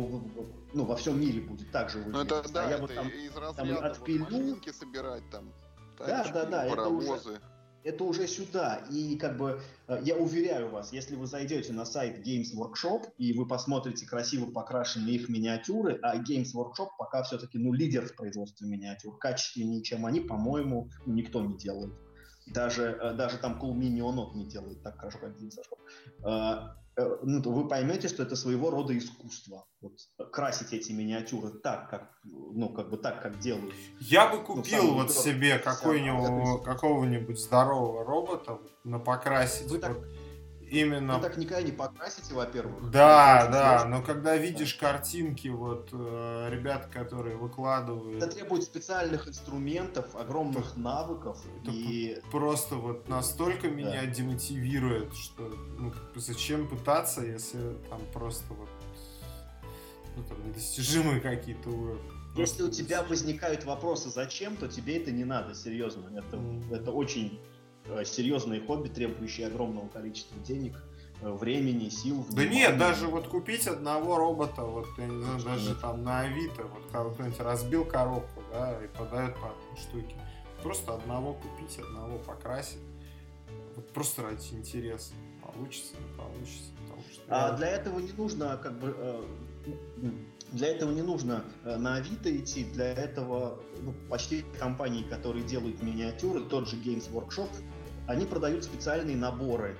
ну, во всем мире будет так же Ну выглядеть. это да, а я это вот там, из разряда вот отпилю. машинки собирать там, Да, да, да, это уже- это уже сюда. И как бы э, я уверяю вас, если вы зайдете на сайт Games Workshop и вы посмотрите красиво покрашенные их миниатюры, а Games Workshop пока все-таки ну, лидер в производстве миниатюр, качественнее, чем они, по-моему, ну, никто не делает. Даже, э, даже там Cool Minionot не делает так хорошо, как Games Workshop. Э, Ну, то вы поймете, что это своего рода искусство. Вот, красить эти миниатюры так, как, ну, как бы так, как делают. Я бы Ну, купил самый вот себе какой-нибудь, какого-нибудь здорового робота на покрасить. Вы так- вот именно Вы так никогда не покрасите, во-первых. Да, Это да, но когда видишь картинки, вот э, ребят, которые выкладывают, Это требует специальных инструментов, огромных навыков Это и просто вот настолько меня демотивирует, что ну, зачем пытаться, если там просто вот ну, там, недостижимые какие-то уровни. если у тебя возникают вопросы, зачем, то тебе это не надо, серьезно. Это, Мгм. это очень э, серьезное хобби, требующее огромного количества денег. э, времени, сил. Да нет, даже вот купить одного робота, вот, я не знаю, даже там на Авито, вот кто-нибудь разбил коробку, да, и продает по штуке. Просто одного купить, одного покрасить. Вот просто ради интереса. Получится, не получится. Что а для этого не нужно как бы э, для этого не нужно на Авито идти, для этого ну, почти компании, которые делают миниатюры, тот же Games Workshop, они продают специальные наборы.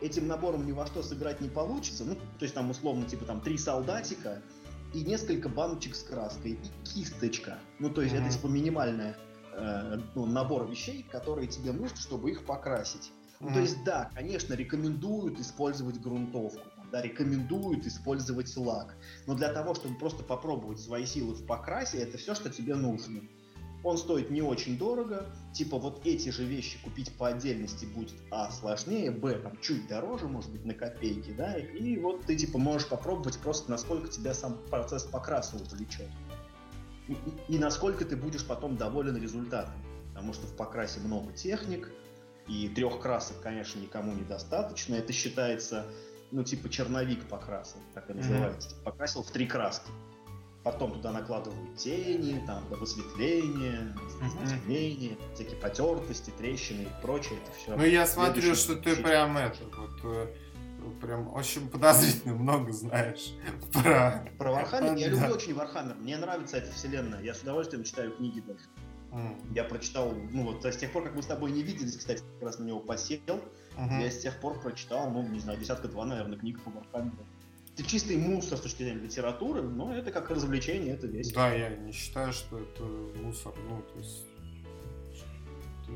Этим набором ни во что сыграть не получится, ну, то есть там условно типа там три солдатика и несколько баночек с краской и кисточка. Ну, то есть mm-hmm. это типа минимальный э, ну, набор вещей, которые тебе нужны, чтобы их покрасить. Mm-hmm. Ну, то есть да, конечно, рекомендуют использовать грунтовку да, рекомендуют использовать лак. Но для того, чтобы просто попробовать свои силы в покрасе, это все, что тебе нужно. Он стоит не очень дорого, типа вот эти же вещи купить по отдельности будет а сложнее, б там чуть дороже, может быть на копейки, да, и вот ты типа можешь попробовать просто насколько тебя сам процесс покраса увлечет. И, и, и насколько ты будешь потом доволен результатом. Потому что в покрасе много техник, и трех красок, конечно, никому недостаточно. Это считается ну, типа черновик покрасил, так и называется. Mm-hmm. Покрасил в три краски. Потом туда накладывают тени, там, высветление, затемнение, mm-hmm. всякие потертости, трещины и прочее. Это все. Ну, я смотрю, что ты прям это, вот, э, прям очень подозрительно много знаешь про... Про Warhammer? Я люблю очень Вархаммер. Мне нравится эта вселенная. Я с удовольствием читаю книги. Мм. Я прочитал, ну вот с тех пор, как мы с тобой не виделись, кстати, как раз на него подсел, угу. я с тех пор прочитал, ну, не знаю, десятка два, наверное, книг по Вархаммеру. Это чистый мусор с точки зрения литературы, но это как развлечение, это весело. Да, я не считаю, что это мусор, ну, то есть...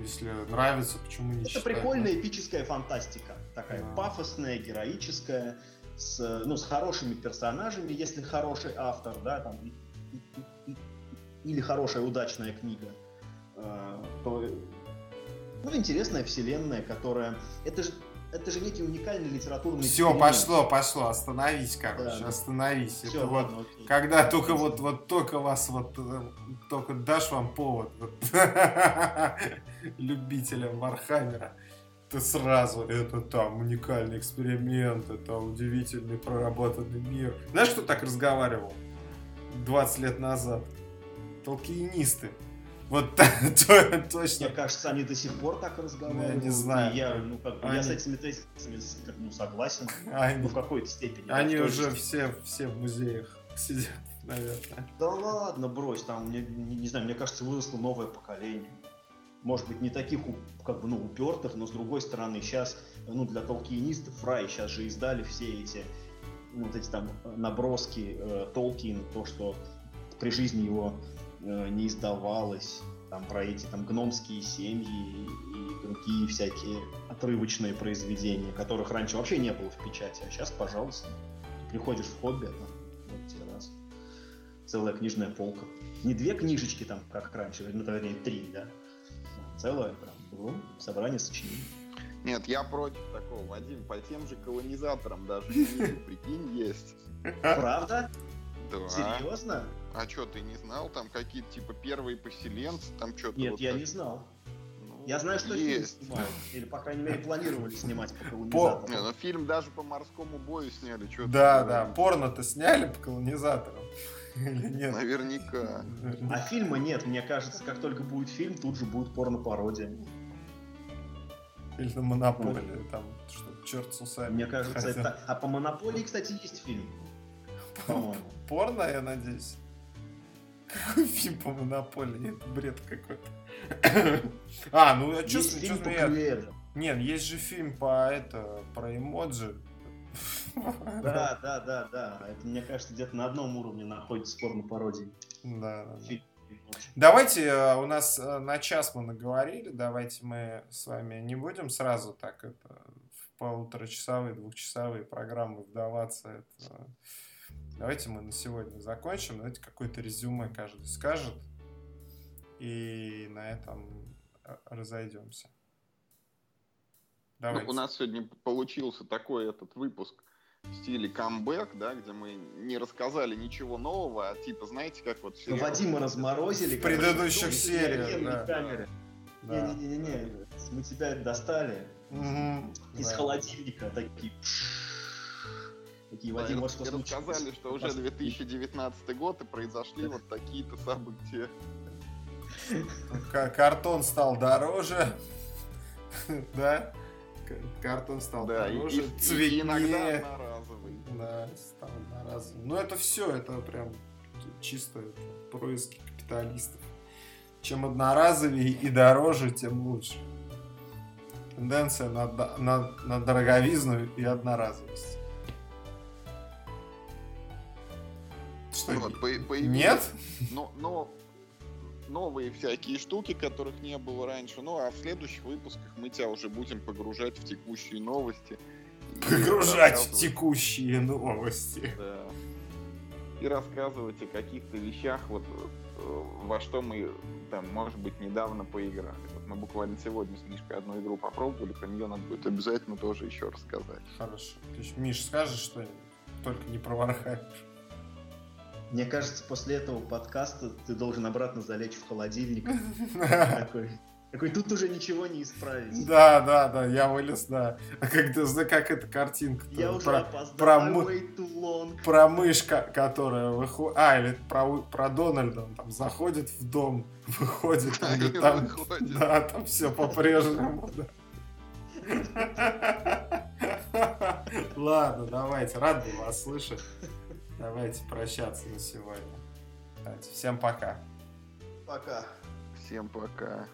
Если нравится, почему не Это считать, прикольная да? эпическая фантастика. Такая да. пафосная, героическая, с, ну, с хорошими персонажами, если хороший автор, да, там, или хорошая удачная книга. А, то ну, интересная вселенная, которая... Это же, это же некий уникальный литературный Все, пошло, пошло, остановись, короче, да, остановись. Все, это ладно, вот, окей. когда только вот, вот только вас вот, э, только дашь вам повод вот, любителям Вархаммера, ты сразу, это там уникальный эксперимент, это удивительный проработанный мир. Знаешь, кто так разговаривал 20 лет назад? Толкиенисты. Вот точно. Мне кажется, они до сих пор так разговаривают. Я не знаю. Я, ну, как, они... я с этими тезисами ну, согласен. Они... Ну, в какой-то степени. Они да, уже все, все в музеях сидят, наверное. Да ладно, брось, там, мне, не, не знаю, мне кажется, выросло новое поколение. Может быть, не таких, как бы, ну, упертых, но с другой стороны, сейчас, ну, для толкиенистов, Фрай сейчас же издали все эти, ну, вот эти там наброски э, Толкиена, то, что при жизни его Э, не издавалось, там про эти там гномские семьи и другие всякие отрывочные произведения, которых раньше вообще не было в печати, а сейчас, пожалуйста, приходишь в хобби, а там вот тебе раз целая книжная полка. Не две книжечки там, как раньше, ну, вернее, три, да, целое прям ну, собрание сочинений. Нет, я против такого, Вадим, по тем же колонизаторам даже прикинь, есть. Правда? Да. Серьезно? А что, ты не знал? Там какие-то типа первые поселенцы, там что-то. Нет, вот я так... не знал. Ну, я знаю, что есть. фильм снимают. Или, по крайней мере, планировали снимать по колонизаторам. По... Не, ну фильм даже по морскому бою сняли. Что да, да, порно-то сняли по колонизаторам. Или нет? Наверняка. А фильма нет, мне кажется, как только будет фильм, тут же будет порно-пародия. Или на Монополии, там, что черт с усами. Мне кажется, это... А по Монополии, кстати, есть фильм. Порно, я надеюсь. Какой фильм по монополии? Это бред какой-то. А, ну а что смеяться? Нет, есть же фильм по это, про эмоджи. Да, да, да, да. Это, мне кажется, где-то на одном уровне находится порно пародии. Да, да. Давайте, э, у нас э, на час мы наговорили, давайте мы с вами не будем сразу так это в полуторачасовые, двухчасовые программы вдаваться. Это Давайте мы на сегодня закончим. Давайте какое-то резюме каждый скажет. И на этом э, разойдемся. Давайте. Ну, у нас сегодня получился такой этот выпуск в стиле камбэк, да, где мы не рассказали ничего нового, а типа, знаете, как вот... Сериал... Вадима разморозили. В предыдущих сериях, да. Не-не-не, мы тебя достали. Мгм, из да. холодильника такие. Такие, Вадим, вот что случилось. рассказали, что уже Пос- 2019 год и произошли вот такие-то события. Ка- Картон стал дороже. Да? Картон стал Да, и, дороже, и- и цветнее. иногда одноразовый. Да, стал одноразовым. Ну это все, это прям чисто это происки капиталистов. Чем одноразовее и дороже, тем лучше. Тенденция на, на, на дороговизну и одноразовость. Что, Вот, по- появились- нет? Но, но новые всякие штуки, которых не было раньше. Ну, а в следующих выпусках мы тебя уже будем погружать в текущие новости. Погружать в текущие новости. Да. И рассказывать о каких-то вещах, вот э, во что мы там, может быть, недавно поиграли. Вот мы буквально сегодня с Мишкой одну игру попробовали, про нее надо будет обязательно тоже еще рассказать. Хорошо. То есть, Миш, скажешь что-нибудь? Только не про Warhammer. Мне кажется, после этого подкаста ты должен обратно залечь в холодильник. Такой, такой, тут уже ничего не исправить. Да, да, да, я вылез, да. А как как эта картинка Я уже про, опоздал. про мы- про мышка, которая выходит... А, или про, про Дональда, он там заходит в дом, выходит, он говорит, И там, выходит. да, там все по-прежнему. да. Ладно, давайте, рад был вас слышать. Давайте прощаться на сегодня. Давайте, всем пока. Пока. Всем пока.